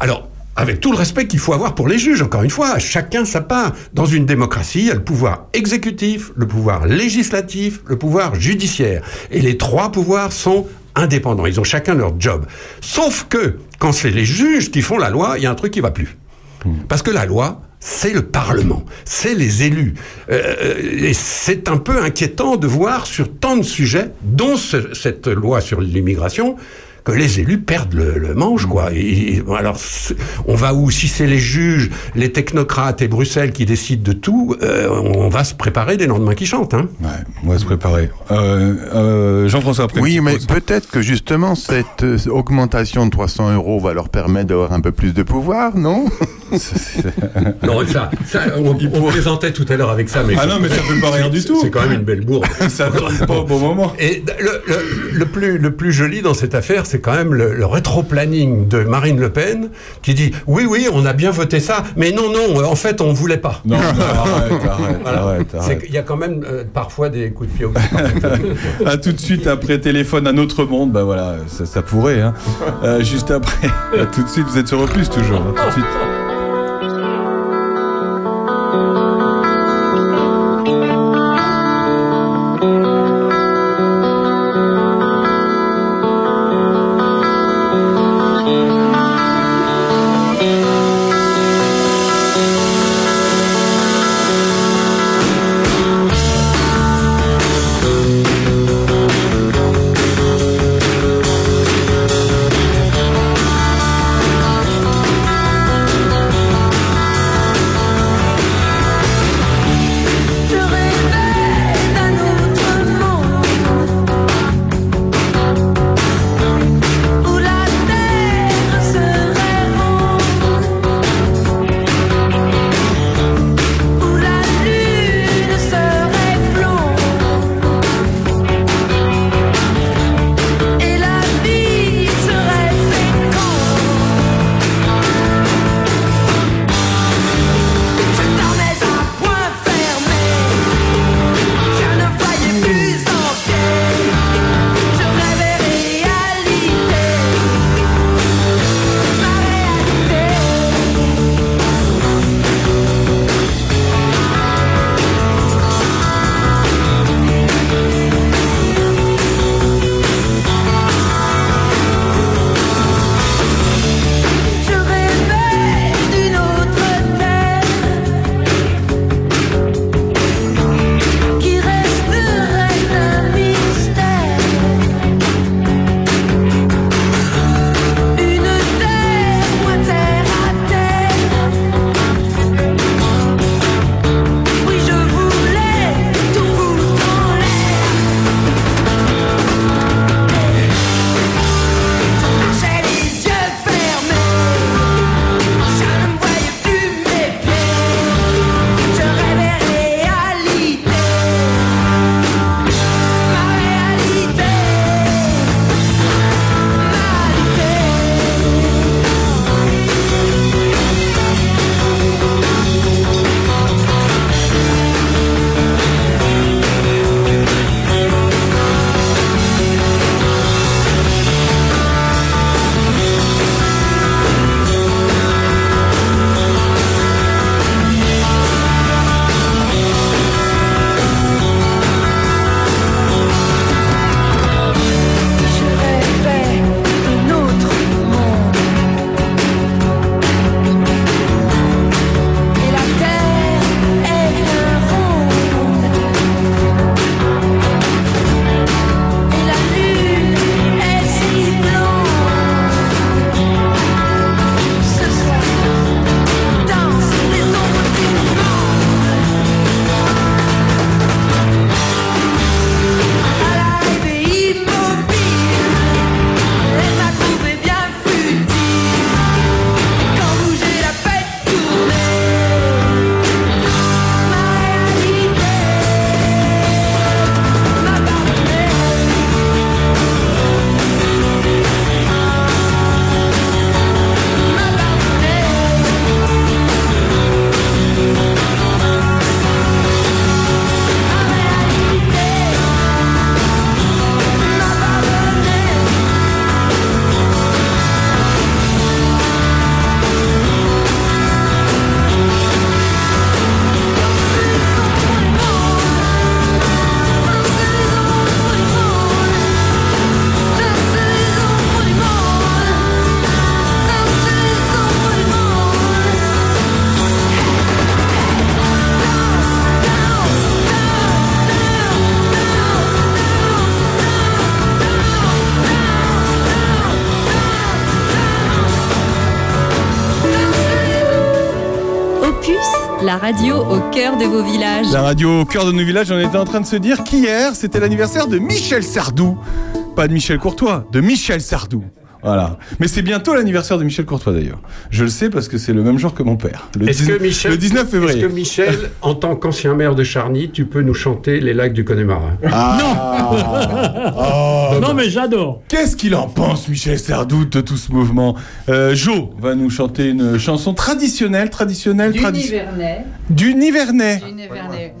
Alors, avec tout le respect qu'il faut avoir pour les juges, encore une fois, chacun sa part. Dans une démocratie, il y a le pouvoir exécutif, le pouvoir législatif, le pouvoir judiciaire. Et les trois pouvoirs sont indépendants. Ils ont chacun leur job. Sauf que, quand c'est les juges qui font la loi, il y a un truc qui va plus. Parce que la loi, c'est le Parlement, c'est les élus. Euh, et c'est un peu inquiétant de voir sur tant de sujets, dont ce- cette loi sur l'immigration, que les élus perdent le, le manche, quoi. Et- et- alors, on va où? Si c'est les juges, les technocrates et Bruxelles qui décident de tout, euh, on va se préparer des lendemains qui chantent. Hein. on va se préparer. Euh, euh, Jean-François, après. Oui, mais peut-être que justement cette euh, augmentation de 300 euros va leur permettre d'avoir un peu plus de pouvoir, non? Non, ça, ça, on, on plaisantait tout à l'heure avec ça, mais Ah non, mais ça fait pas rien du tout. C'est quand même une belle bourde. ça pas au bon moment. Et le, le- le plus, le plus joli dans cette affaire, c'est quand même le, le rétro-planning de Marine Le Pen qui dit oui, oui, on a bien voté ça, mais non, non, en fait, on voulait pas. Non, non, arrête, arrête, Voilà. arrête, C'est arrête. qu'il y a quand même euh, parfois des coups de pied au à tout de suite après téléphone à notre monde, bah voilà, ça, ça pourrait. Hein. Euh, juste après, à tout de suite, vous êtes sur Opus toujours. À tout de suite. Au cœur de vos villages. La radio au cœur de nos villages, on était en train de se dire qu'hier, c'était l'anniversaire de Michel Sardou. Pas de Michel Courtois, de Michel Sardou. Voilà. Mais c'est bientôt l'anniversaire de Michel Courtois d'ailleurs. Je le sais parce que c'est le même jour que mon père. Le, Est-ce 19 que Michel, le 19 février. Est-ce que Michel, en tant qu'ancien maire de Charny, tu peux nous chanter les lacs du Connemara? Ah. non, mais j'adore. Qu'est-ce qu'il en pense, Michel Sardou, de tout ce mouvement? Euh, Jo va nous chanter une chanson traditionnelle, traditionnelle, Du traditionnelle. Nivernais. Du Nivernais.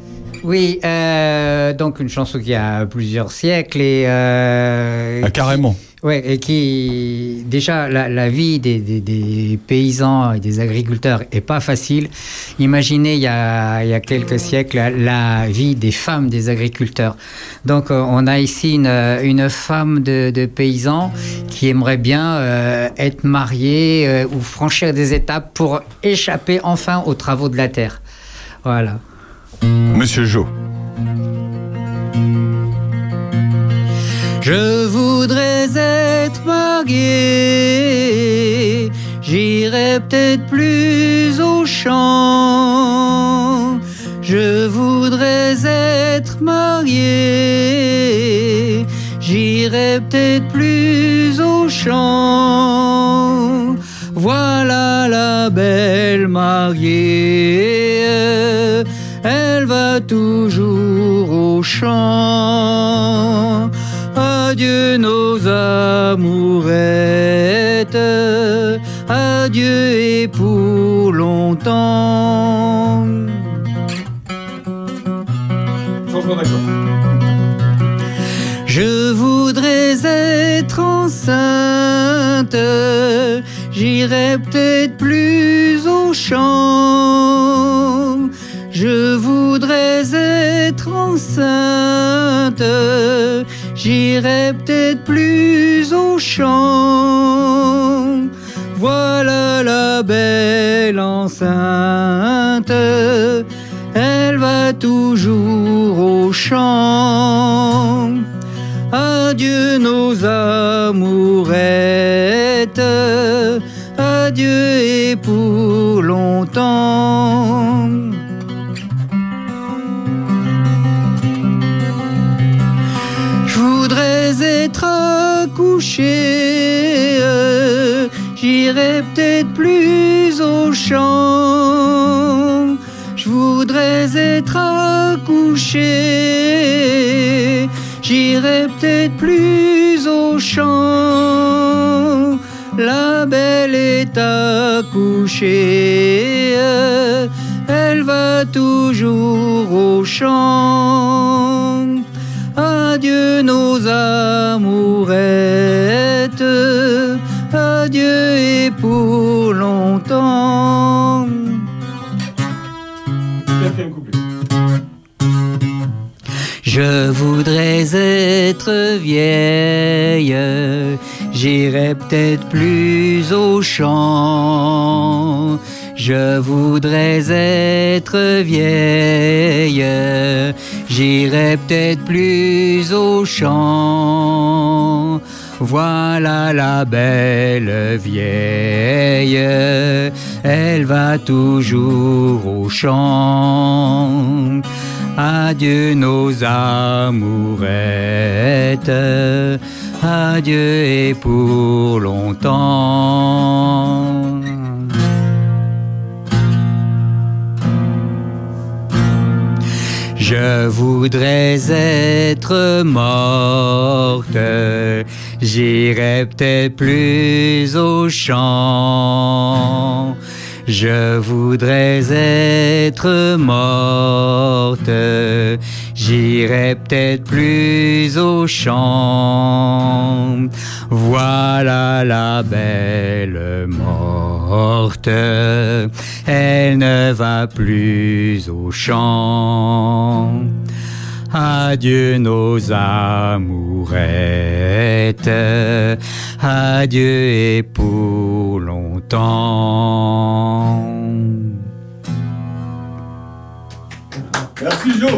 Oui, euh, donc une chanson qui a plusieurs siècles et. euh, Ah, carrément. Ouais, et qui déjà la, la vie des, des- des paysans et des agriculteurs est pas facile. Imaginez il y a, il y a quelques siècles la, la vie des femmes des agriculteurs. Donc euh, on a ici une, une femme de, de paysan qui aimerait bien euh, être mariée euh, ou franchir des étapes pour échapper enfin aux travaux de la terre. Voilà. Monsieur Jo. Je voudrais être marié, j'irai peut-être plus au champ. Je voudrais être marié, j'irai peut-être plus au champ. Voilà la belle mariée, elle va toujours au champ. Adieu nos amourettes, adieu et pour longtemps. Je voudrais être enceinte, j'irai peut-être plus au champ. Je voudrais être enceinte, j'irai peut-être plus au champ. Voilà la belle enceinte, elle va toujours au champ. Adieu nos amourettes, adieu et pour longtemps. Voudrais être accouché, euh, j'irai peut-être plus au champ. Je voudrais être accouché, j'irai peut-être plus au champ. La belle est accouchée, elle va toujours au champ. Je voudrais être vieille, j'irai peut-être plus au champ. Je voudrais être vieille, j'irai peut-être plus au champ. Voilà la belle vieille, elle va toujours au champ. Adieu nos amourettes, adieu et pour longtemps. Je voudrais être morte, j'irai peut-être plus au champ. Je voudrais être morte, j'irai peut-être plus au champ. Voilà la belle morte, elle ne va plus au champ. Adieu nos amourettes, adieu et pour longtemps. Merci Jo.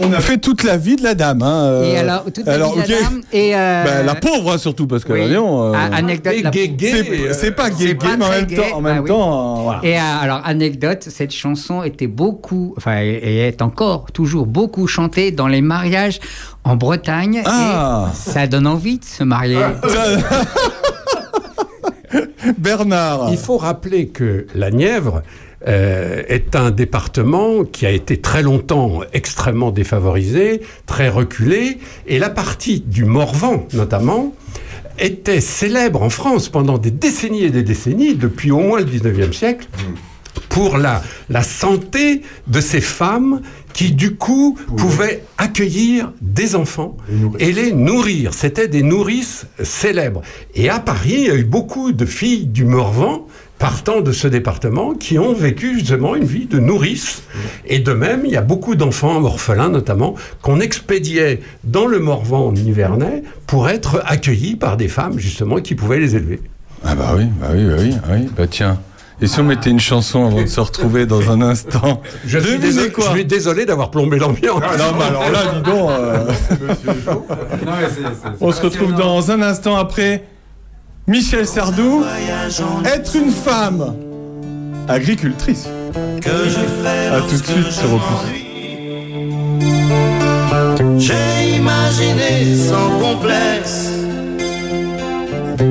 On a fait toute la vie de la dame. Hein, euh, Et alors, toute la vie de la dame, et, euh, Bah, la pauvre, hein, surtout, parce que Oui. l'avion. euh, Ah, anecdote, la- c'est- pas gay, C'est gay, pas mais en très même gay. temps, en même Ah oui. temps, euh, voilà. Et euh, alors, anecdote, cette chanson était beaucoup, enfin, et est encore toujours beaucoup chantée dans les mariages en Bretagne. Ah. Et ça donne envie de se marier. Bernard. Il faut rappeler que la Nièvre euh, est un département qui a été très longtemps extrêmement défavorisé, très reculé, et la partie du Morvan notamment était célèbre en France pendant des décennies et des décennies, depuis au moins le 19e siècle, pour la, la santé de ces femmes qui, du coup, pouvaient accueillir des enfants et les nourrir. C'était des nourrices célèbres. Et à Paris, il y a eu beaucoup de filles du Morvan partant de ce département qui ont vécu justement une vie de nourrice. Et de même, il y a beaucoup d'enfants orphelins notamment qu'on expédiait dans le Morvan nivernais pour être accueillis par des femmes justement qui pouvaient les élever. Ah bah oui, bah oui, bah oui, bah oui. Bah tiens. Et si on mettait une chanson avant de se retrouver dans un instant? Je suis, désolé, quoi? je suis désolé d'avoir plombé l'ambiance. Ah non, mais alors là, dis donc. euh, On se retrouve dans un instant après Michel Sardou. Être une femme agricultrice. que je fais A tout de suite sur Opus. J'ai imaginé sans complexe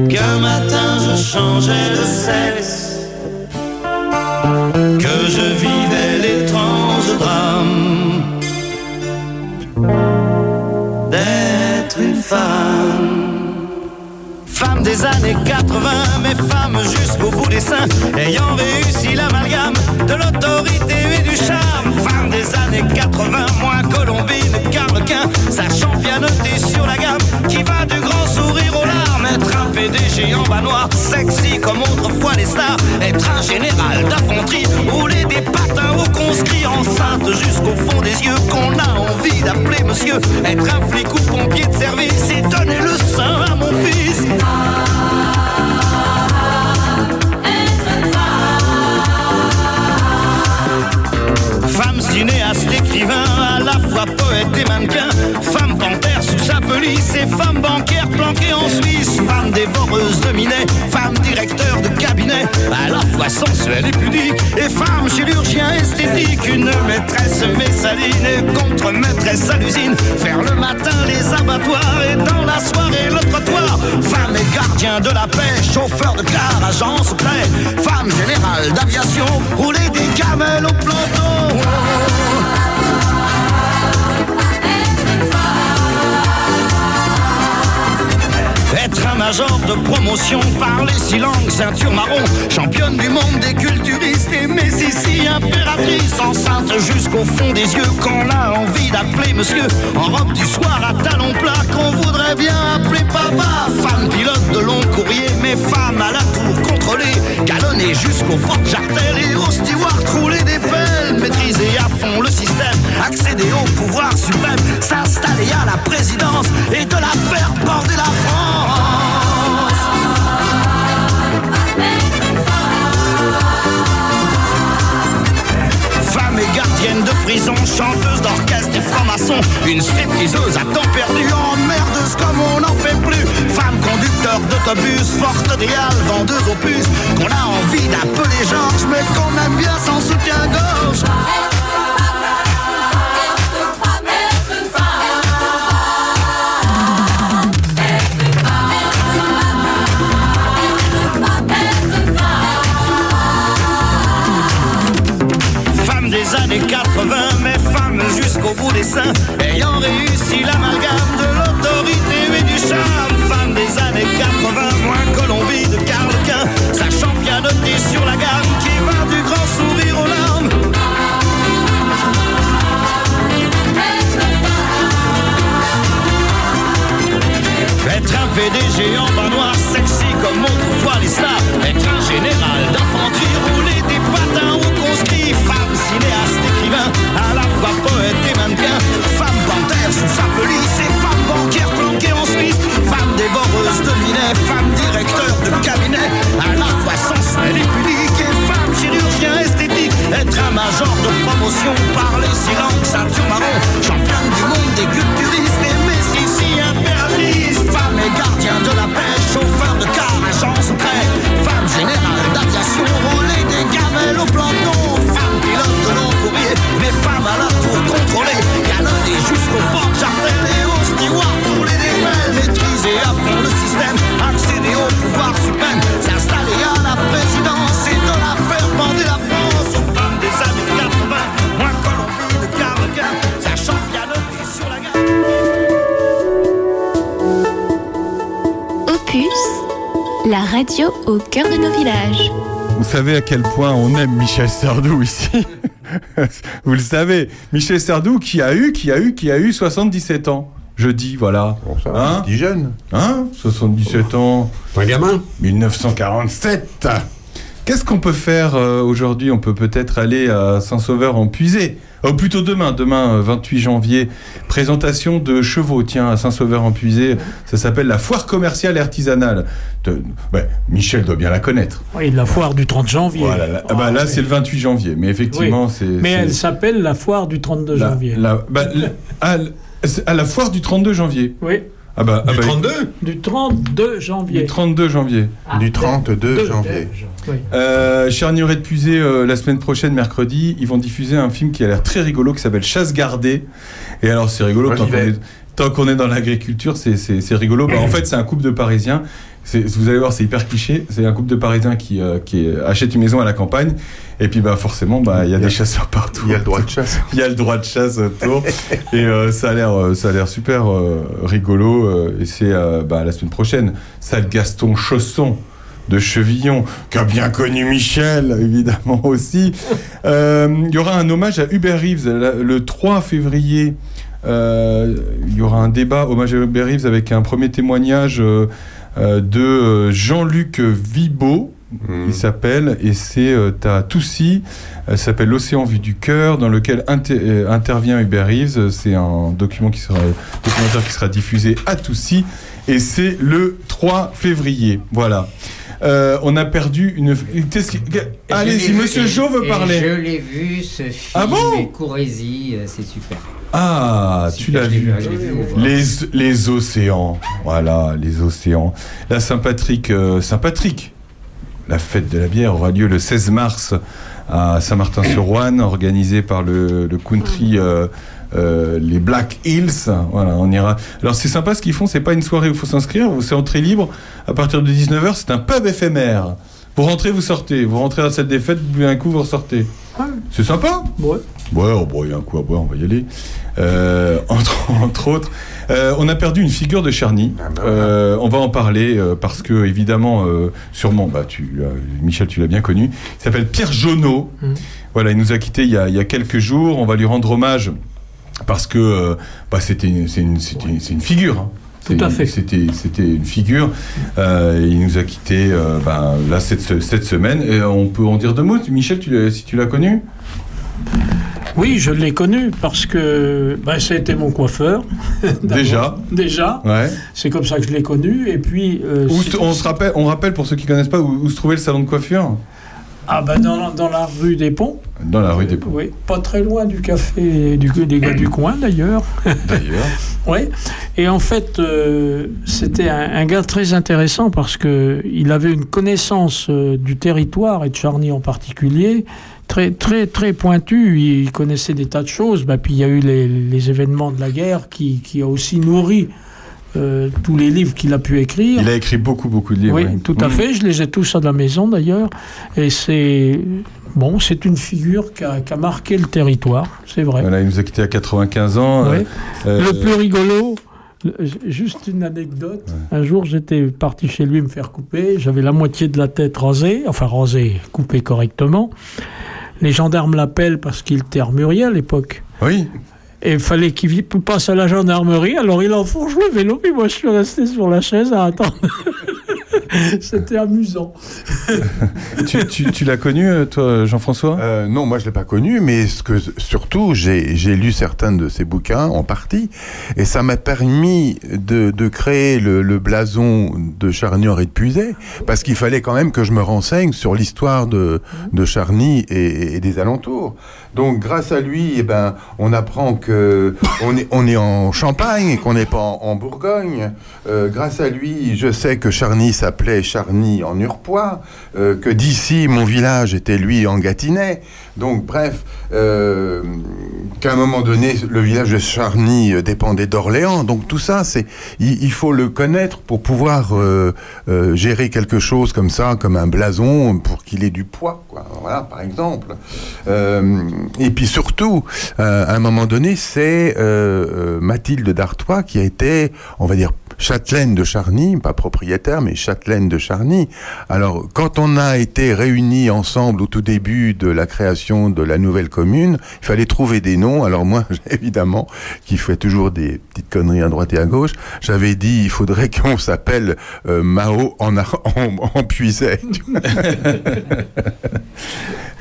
qu'un matin je changeais de sexe, que je vivais l'étrange drame d'être une femme. Femme des années 80, mais femme jusqu'au bout des seins, ayant réussi l'amalgame de l'autorité et du charme. Femme des années 80, moins Colombine qu'Arlequin, sachant pianoter sur la gamme, qui va du grand sourire aux larmes. Être un PDG en bas noir, sexy comme autrefois les stars. Être un général d'infanterie, rouler des patins au conscrit, enceinte jusqu'au fond des yeux, qu'on a envie d'appeler monsieur. Être un flic ou pompier de service et donner le sein à mon fils. Femme cinéaste, écrivain, à la fois poète et mannequin. Police et femme bancaire planquée en Suisse. Femme dévoreuse de minet, femme directeur de cabinet, à la fois sensuelle et pudique. Et femme chirurgien esthétique, une maîtresse messaline et contre-maîtresse à l'usine. Faire le matin les abattoirs et dans la soirée le trottoir. Femme et gardien de la paix, chauffeur de car, agent secret. Femme générale d'aviation, rouler des camels au planton. Major de promotion, parler six langues, ceinture marron, championne du monde des culturistes et Messissi, impératrice, enceinte jusqu'au fond des yeux, qu'on a envie d'appeler monsieur, en robe du soir à talons plats, qu'on voudrait bien appeler papa, femme pilote de long courrier, mais femme à la tour contrôlée, galonnée jusqu'au porte-jartel et au steward rouler des pelles, maîtriser à fond le système, accéder au pouvoir suprême, s'installer à la présidence et de la faire border la France. De prison, chanteuse d'orchestre et franc-maçon, une stripteaseuse à temps perdu, emmerdeuse comme on n'en fait plus. Femme conducteur d'autobus, forte idéal, vendeuse puces, qu'on a envie d'appeler Georges, mais qu'on aime bien sans soutien-gorge. Ayant réussi l'amalgame de l'autorité et du charme. Femme des années 80, moins Colombie savez à quel point on aime Michel Sardou ici Vous le savez. Michel Sardou qui a eu, qui a eu, qui a eu 77 ans. Jeudi, voilà. Hein Petit jeune. Hein? 77 ans. Un gamin? 1947. Qu'est-ce qu'on peut faire euh, aujourd'hui? On peut peut-être aller à Saint-Sauveur en puisée. Oh, plutôt demain, demain euh, 28 janvier, présentation de chevaux, tiens, à Saint-Sauveur en puisée. Ça s'appelle la foire commerciale et artisanale. De- ouais, Michel doit bien la connaître. Oui, la foire du 30 janvier. Voilà, là, ah bah, là, c'est le 28 janvier, mais effectivement, Oui. c'est. Mais elle s'appelle la foire du 32 la- janvier. la- bah, à, à la foire du 32 janvier. Oui. Ah bah, ah Du bah, 32 Du 32 janvier. Du 32 janvier. Du 32 Deux- janvier. Oui. Euh, Charnieret de Pusée, euh, la semaine prochaine, mercredi, ils vont diffuser un film qui a l'air très rigolo qui s'appelle Chasse gardée. Et alors, c'est rigolo, Moi, tant qu'on est, dans l'agriculture, c'est- c'est c'est rigolo. Bah, en fait, c'est un couple de Parisiens. Vous allez voir, c'est hyper cliché. C'est un couple de Parisiens qui, euh, qui euh, achète une maison à la campagne. Et puis, bah, forcément, bah, il y a des chasseurs partout. Il y a le droit de chasse. Il y a le droit de chasse autour. et euh, ça a l'air, ça a l'air super euh, rigolo. et c'est bah, la semaine prochaine. Sale Gaston Chausson de Chevillon, qui a bien connu Michel, évidemment aussi. Il y aura un hommage à Hubert Reeves le 3 février. Il y aura un débat hommage à Hubert Reeves avec un premier témoignage de euh, Jean-Luc Vibo. Il s'appelle et c'est euh, à Toussy, euh, ça s'appelle L'océan vu du cœur, dans lequel inter- euh, intervient Hubert Reeves. C'est un document qui sera documentaire qui sera diffusé à Toussy et c'est le 3 février. Voilà. Euh, on a perdu une. Allez-y, Monsieur Jo veut parler. Je l'ai vu, ce film, Ah bon euh, c'est super. Ah, tu l'as vu. Les, les océans. Voilà, les océans. La Saint-Patrick, euh, Saint-Patrick, la fête de la bière aura lieu le 16 mars à Saint-Martin-sur-Ouane, organisée par le, le country. euh, euh, les Black Hills, voilà, on ira. Alors c'est sympa ce qu'ils font, c'est pas une soirée où il faut s'inscrire, c'est entrée libre. À partir de 19h, c'est un pub éphémère. Vous rentrez, vous sortez. Vous rentrez à cette défaite, vous buvez un coup, vous ressortez. C'est sympa Ouais. Ouais, y a un coup à boire, on va y aller. Euh, entre, entre autres, euh, on a perdu une figure de Charny. Euh, on va en parler parce que, évidemment, sûrement, bah, tu, Michel, tu l'as bien connu. Il s'appelle Pierre Jonot. Voilà, il nous a quittés il y a, il y a quelques jours. On va lui rendre hommage parce que bah, c'était une figure. hein. Tout à fait. C'était, c'était une figure. Euh, il nous a quittés euh, ben, là cette, cette semaine. Et on peut en dire deux mots. Michel, tu l'as- si tu l'as connu? Oui, je l'ai connu parce que ben, ça a été mon coiffeur. Déjà Déjà. Ouais. C'est comme ça que je l'ai connu. Et puis. euh, Où on se rappelle, on rappelle pour ceux qui connaissent pas où, où se trouvait le salon de coiffure? Ah, ben dans, dans la rue des Ponts. Dans la rue des Ponts. Oui, pas très loin du café du, des gars du coin d'ailleurs. D'ailleurs. Oui. Et en fait, euh, c'était un, un gars très intéressant parce que il avait une connaissance euh, du territoire et de Charny en particulier très très très pointue. Il connaissait des tas de choses. Bah, puis il y a eu les, les événements de la guerre qui, qui a aussi nourri euh, tous les livres qu'il a pu écrire. Il a écrit beaucoup, beaucoup de livres. Oui, oui. tout à Mm. fait. Je les ai tous à la maison d'ailleurs. Et c'est bon, c'est une figure qui a, qui a marqué le territoire, c'est vrai. Voilà, il nous a quittés à 95 ans. Oui. Euh, Le plus rigolo, juste une anecdote. Un jour, j'étais parti chez lui me faire couper. J'avais la moitié de la tête rasée, enfin rasée, coupée correctement. Les gendarmes l'appellent parce qu'il était armurier à l'époque. Oui. Et il fallait qu'il passe à la gendarmerie. Alors il enfonce le vélo, puis moi je suis resté sur la chaise à attendre. C'était amusant. tu tu, tu l'as connu, euh, toi, Jean-François? Euh, non, moi je l'ai pas connu, mais ce que surtout j'ai j'ai lu certains de ses bouquins en partie, et ça m'a permis de, de créer le, le blason de Charny Henri de Puiset, parce qu'il fallait quand même que je me renseigne sur l'histoire de, de Charny et, et des alentours. Donc grâce à lui, eh ben, on apprend que on est, en Champagne et qu'on n'est pas en, Bourgogne. Euh, grâce à lui, je sais que Charny s'appelait Charny en Urpois, euh, que d'ici mon village était lui en Gâtinais. Donc bref, euh, qu'à un moment donné, le village de Charny dépendait d'Orléans. Donc tout ça, c'est il, faut le connaître pour pouvoir gérer quelque chose comme ça, comme un blason, pour qu'il ait du poids. Quoi. Voilà, par exemple. Et puis surtout, euh, à un moment donné, c'est euh, euh, Mathilde d'Artois qui a été, on va dire, châtelaine de Charny, pas propriétaire, mais châtelaine de Charny. Alors, quand on a été réunis ensemble au tout début de la création de la nouvelle commune, il fallait trouver des noms. Alors moi, évidemment, qui fait toujours des petites conneries à droite et à gauche, j'avais dit il faudrait qu'on s'appelle euh, Mao en, en.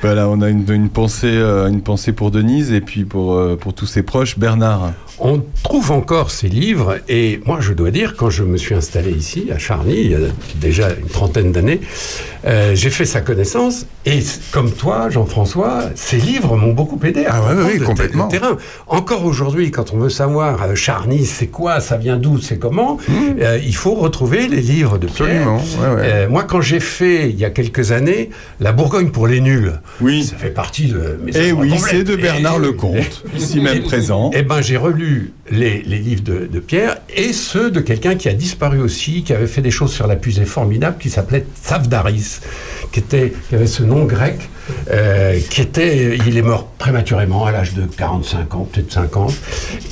Voilà, on a une, une pensée, euh, une pensée pour Denise et puis pour, euh, pour tous ses proches. Bernard. On trouve encore ces livres et moi je dois dire quand je me suis installé ici à Charny il y a déjà une trentaine d'années, euh, j'ai fait sa connaissance et comme toi Jean-François, ces livres m'ont beaucoup aidé à Ah ouais, oui, le, complètement. le terrain. Encore aujourd'hui quand on veut savoir euh, Charny c'est quoi, ça vient d'où, c'est comment, euh, il faut retrouver les livres de Pierre. Mmh. Ouais, ouais. Moi quand j'ai fait il y a quelques années la Bourgogne pour les nuls, Oui. ça fait partie de mes Et œuvres oui, c'est de Bernard Et- Lecomte, ici même présent. eh ben, j'ai relu les, les livres de, de Pierre et ceux de quelqu'un qui a disparu aussi, qui avait fait des choses sur la pusée formidables, qui s'appelait Savdaris, qui avait ce nom grec, euh, qui était, il est mort prématurément à l'âge de 45 ans, peut-être 50,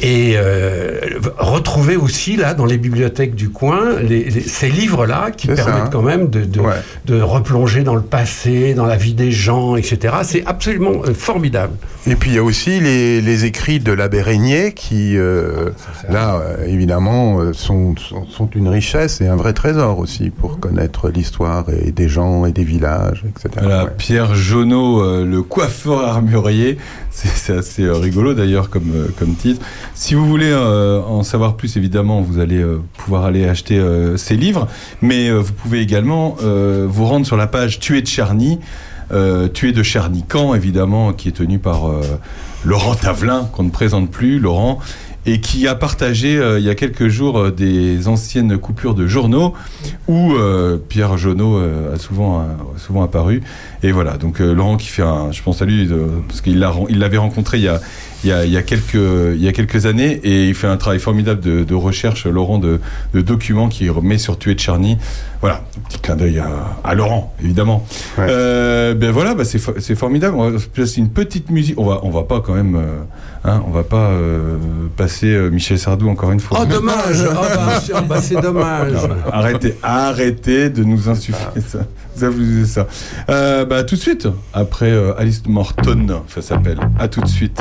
et euh, retrouver aussi là dans les bibliothèques du coin les- les- ces livres-là qui ça, permettent hein. quand même de, de, Ouais. de replonger dans le passé, dans la vie des gens, etc. C'est absolument euh, formidable. Et puis il y a aussi les, les écrits de l'abbé Régnier qui, euh, là, évidemment, sont, sont, sont une richesse et un vrai trésor aussi pour connaître l'histoire et des gens et des villages, etc. Voilà, Ouais. Pierre euh, le coiffeur armurier. C'est assez euh, rigolo d'ailleurs comme, euh, comme titre. Si vous voulez en savoir plus, évidemment, vous allez pouvoir aller acheter ces livres. Mais vous pouvez également vous rendre sur la page Tuer de Charny. Euh, Tuer de Charny Camp, évidemment, qui est tenu par Laurent Tavelin, qu'on ne présente plus, Laurent, et qui a partagé euh, il y a quelques jours euh, des anciennes coupures de journaux où euh, Pierre Jonot a souvent, souvent apparu. Et voilà, donc Laurent qui fait un, je pense à lui, parce qu'il l'avait rencontré il y a, il y, a, il y a quelques, il y a quelques années et il fait un travail formidable de, de recherche, Laurent, de, de documents qu'il remet sur Tuer de Charny. Voilà, petit clin d'œil à, à Laurent, évidemment. Ouais. Euh, ben voilà, ben c'est, fo- c'est formidable. On va se placer une petite musique. On va, on va pas quand même, euh, hein, on va pas euh, passer euh, Michel Sardou encore une fois. Oh dommage, oh, bah, c'est- oh, bah, c'est dommage. Arrêtez, arrêtez de nous insuffler ça. Ça vous disait ça. Euh, bah, tout de suite, après euh, Alice Morton, ça s'appelle. À tout de suite.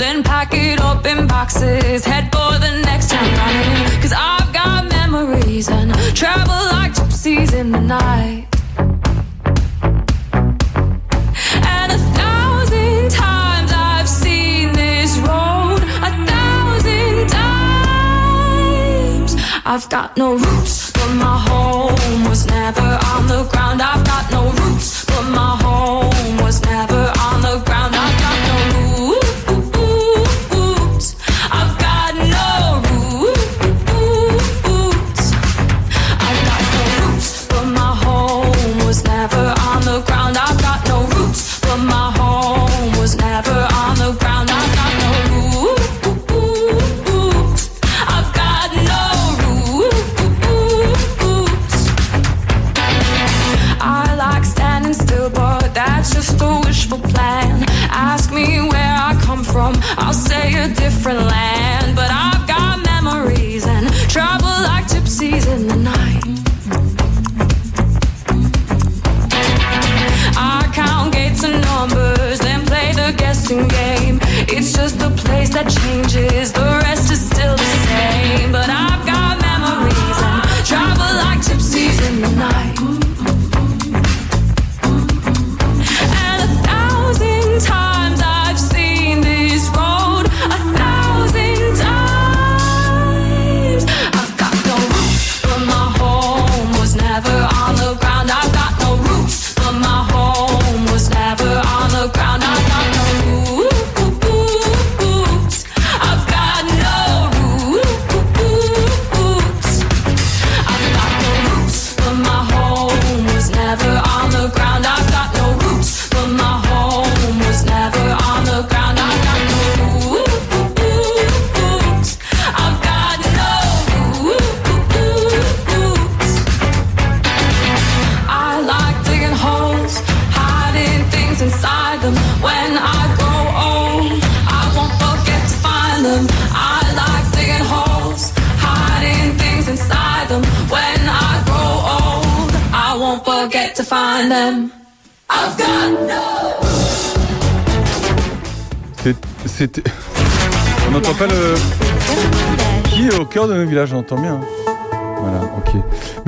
Then pack it up in boxes, head for the next town. Cause I've got memories and travel like gypsies in the night. And a thousand times I've seen this road, a thousand times. I've got no roots, but my home was never on the ground. I've got no roots, but my home was never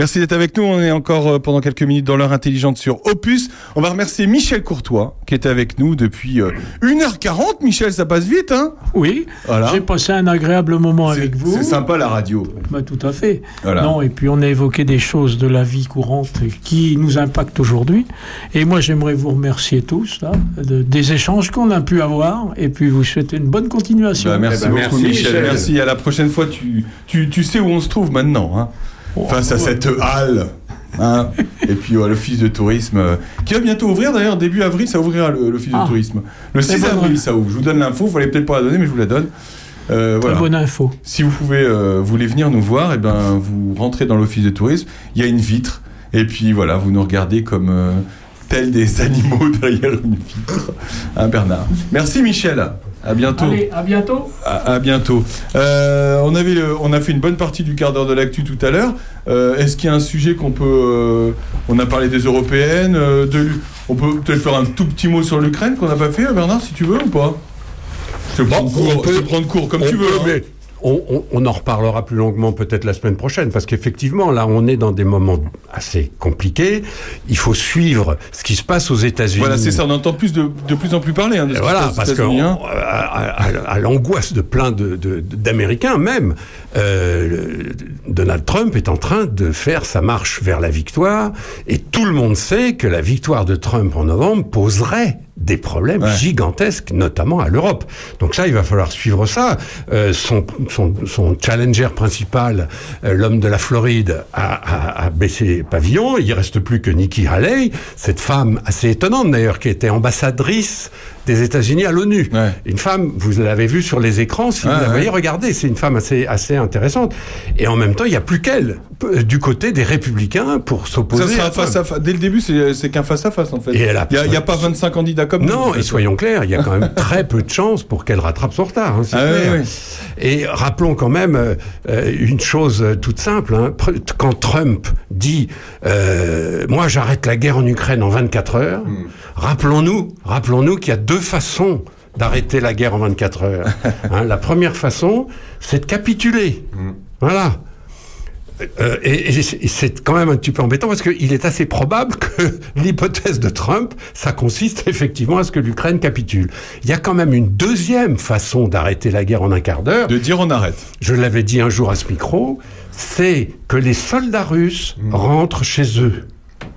Merci d'être avec nous. On est encore euh, pendant quelques minutes dans l'heure intelligente sur Opus. On va remercier Michel Courtois qui était avec nous depuis euh, 1h40. Michel, ça passe vite, hein? Oui, Voilà. j'ai passé un agréable moment avec vous. C'est sympa la radio. Bah, tout à fait. Voilà. Non, et puis on a évoqué des choses de la vie courante qui nous impactent aujourd'hui. Et moi, j'aimerais vous remercier tous là, de- des échanges qu'on a pu avoir et puis vous souhaiter une bonne continuation. Bah, merci beaucoup, Michel. Merci. À la prochaine fois, tu, tu, tu sais où on se trouve maintenant, hein face à cette halle. Hein. Et puis ouais, l'office de tourisme euh, qui va bientôt ouvrir d'ailleurs début avril ça ouvrira l'office Ah. de tourisme. Le Très 6 bonne avril ça ouvre. Je vous donne l'info vous fallait peut-être pas la donner mais je vous la donne. Euh, voilà. bonne info. Si vous pouvez euh, vous voulez venir nous voir et ben vous rentrez dans l'office de tourisme. Il y a une vitre. Et puis voilà vous nous regardez comme euh, tels des animaux derrière une vitre hein, Bernard. Merci Michel à bientôt Allez, à bientôt. à, à bientôt. Euh, on, avait le- on a fait une bonne partie du quart d'heure de l'actu tout à l'heure. Euh, Est-ce qu'il y a un sujet qu'on peut... euh, on a parlé des européennes. euh, de, on peut peut-être faire un tout petit mot sur l'Ukraine qu'on n'a pas fait, Bernard, si tu veux ou pas? Je te prends court, je te prends court comme on tu veux. peut, hein. mais on, on- on en reparlera plus longuement peut-être la semaine prochaine, parce qu'effectivement, là, on est dans des moments assez compliqués. Il faut suivre ce qui se passe aux États-Unis. Voilà, c'est ça, on entend plus de, de plus en plus parler hein, de ce Et qui se Voilà, passe aux parce que hein. on- à, à- à l'angoisse de plein de- de- d'Américains même, euh, le- Donald Trump est en train de faire sa marche vers la victoire, et tout le monde sait que la victoire de Trump en novembre poserait des problèmes gigantesques, notamment à l'Europe. Donc ça, il va falloir suivre ça. Euh, son, son, son challenger principal, euh, l'homme de la Floride, a, a- a baissé pavillon. Il reste plus que Nikki Haley, cette femme assez étonnante d'ailleurs, qui était ambassadrice des États-Unis à l'ONU. Une femme, vous l'avez vu sur les écrans, si vous la ouais. voyez, regardez, c'est une femme assez, assez intéressante. Et en même temps, il n'y a plus qu'elle p- du côté des républicains pour s'opposer. Ça face à face. Dès le début, c'est c'est qu'un face à face en fait. Et elle a- Il n'y a, pas 25 candidats comme Non, et soyons clairs, il y a quand même très peu de chances pour qu'elle rattrape son retard. hein, c'est Ah oui, clair. oui. Et rappelons quand même euh, euh, une chose euh, toute simple. hein. Quand Trump dit euh, Moi j'arrête la guerre en Ukraine en 24 heures Hmm. rappelons-nous rappelons-nous qu'il y a deux façons d'arrêter la guerre en 24 heures. Hein, la première façon, c'est de capituler. Voilà. Euh, et et c'est et c'est quand même un petit peu embêtant parce qu'il est assez probable que l'hypothèse de Trump, ça consiste effectivement à ce que l'Ukraine capitule. Il y a quand même une deuxième façon d'arrêter la guerre en un quart d'heure. De dire on arrête. Je l'avais dit un jour à ce micro, c'est que les soldats russes rentrent chez eux.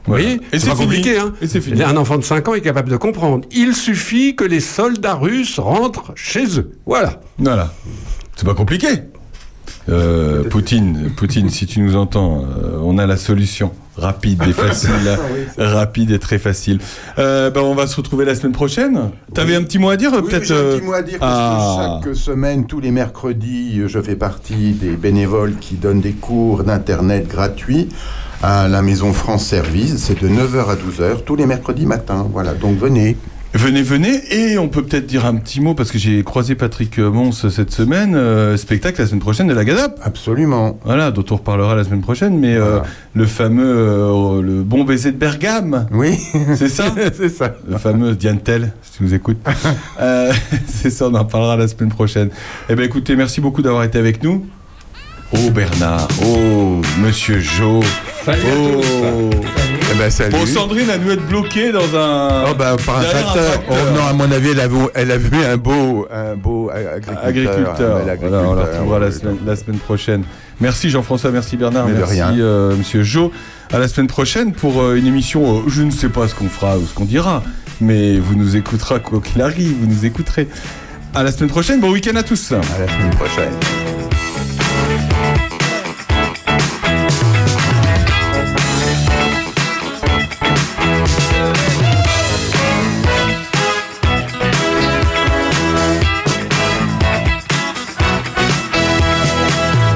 Vous voyez Et c'est compliqué, hein Et c'est fini. Un enfant de 5 ans est capable de comprendre. Il suffit que les soldats russes rentrent chez eux. Voilà. Voilà. C'est pas compliqué. Euh, Poutine, Poutine, si tu nous entends, euh, on a la solution. rapide et facile. rapide et très facile. Euh, ben, on va se retrouver la semaine prochaine. T'avais un petit mot à dire Oui, peut-être un petit mot à dire ah. parce que chaque semaine, tous les mercredis, je fais partie des bénévoles qui donnent des cours d'internet gratuits à la maison France Service. C'est de 9h à 12h tous les mercredis matin. Voilà, donc venez. Venez, venez, et on peut peut-être dire un petit mot parce que j'ai croisé Patrick Mons cette semaine, euh, spectacle la semaine prochaine de la Gadap. Absolument. Voilà, dont on reparlera la semaine prochaine, mais euh, le fameux, euh, le bon baiser de Bergame. Oui. C'est ça C'est ça. Le fameux Diane Tell, si tu nous écoutes. C'est ça, on en parlera la semaine prochaine. Eh bien écoutez, merci beaucoup d'avoir été avec nous. Oh Bernard, oh Monsieur Jo, Salut à oh. tous. Eh ben, salut. Bon, Sandrine a dû être bloquée dans un. Oh bah par un tracteur. Oh non, à mon avis, elle a vu, elle a vu un beau, un beau agriculteur. agriculteur. un bel Voilà, on la retrouvera la semaine, la semaine prochaine. Merci Jean-François, merci Bernard, Mais merci euh, Monsieur Jo. À la semaine prochaine pour euh, une émission. euh, je ne sais pas ce qu'on fera ou ce qu'on dira, mais vous nous écouterez quoi qu'il arrive, vous nous écouterez. À la semaine prochaine. Bon week-end à tous. À la semaine prochaine.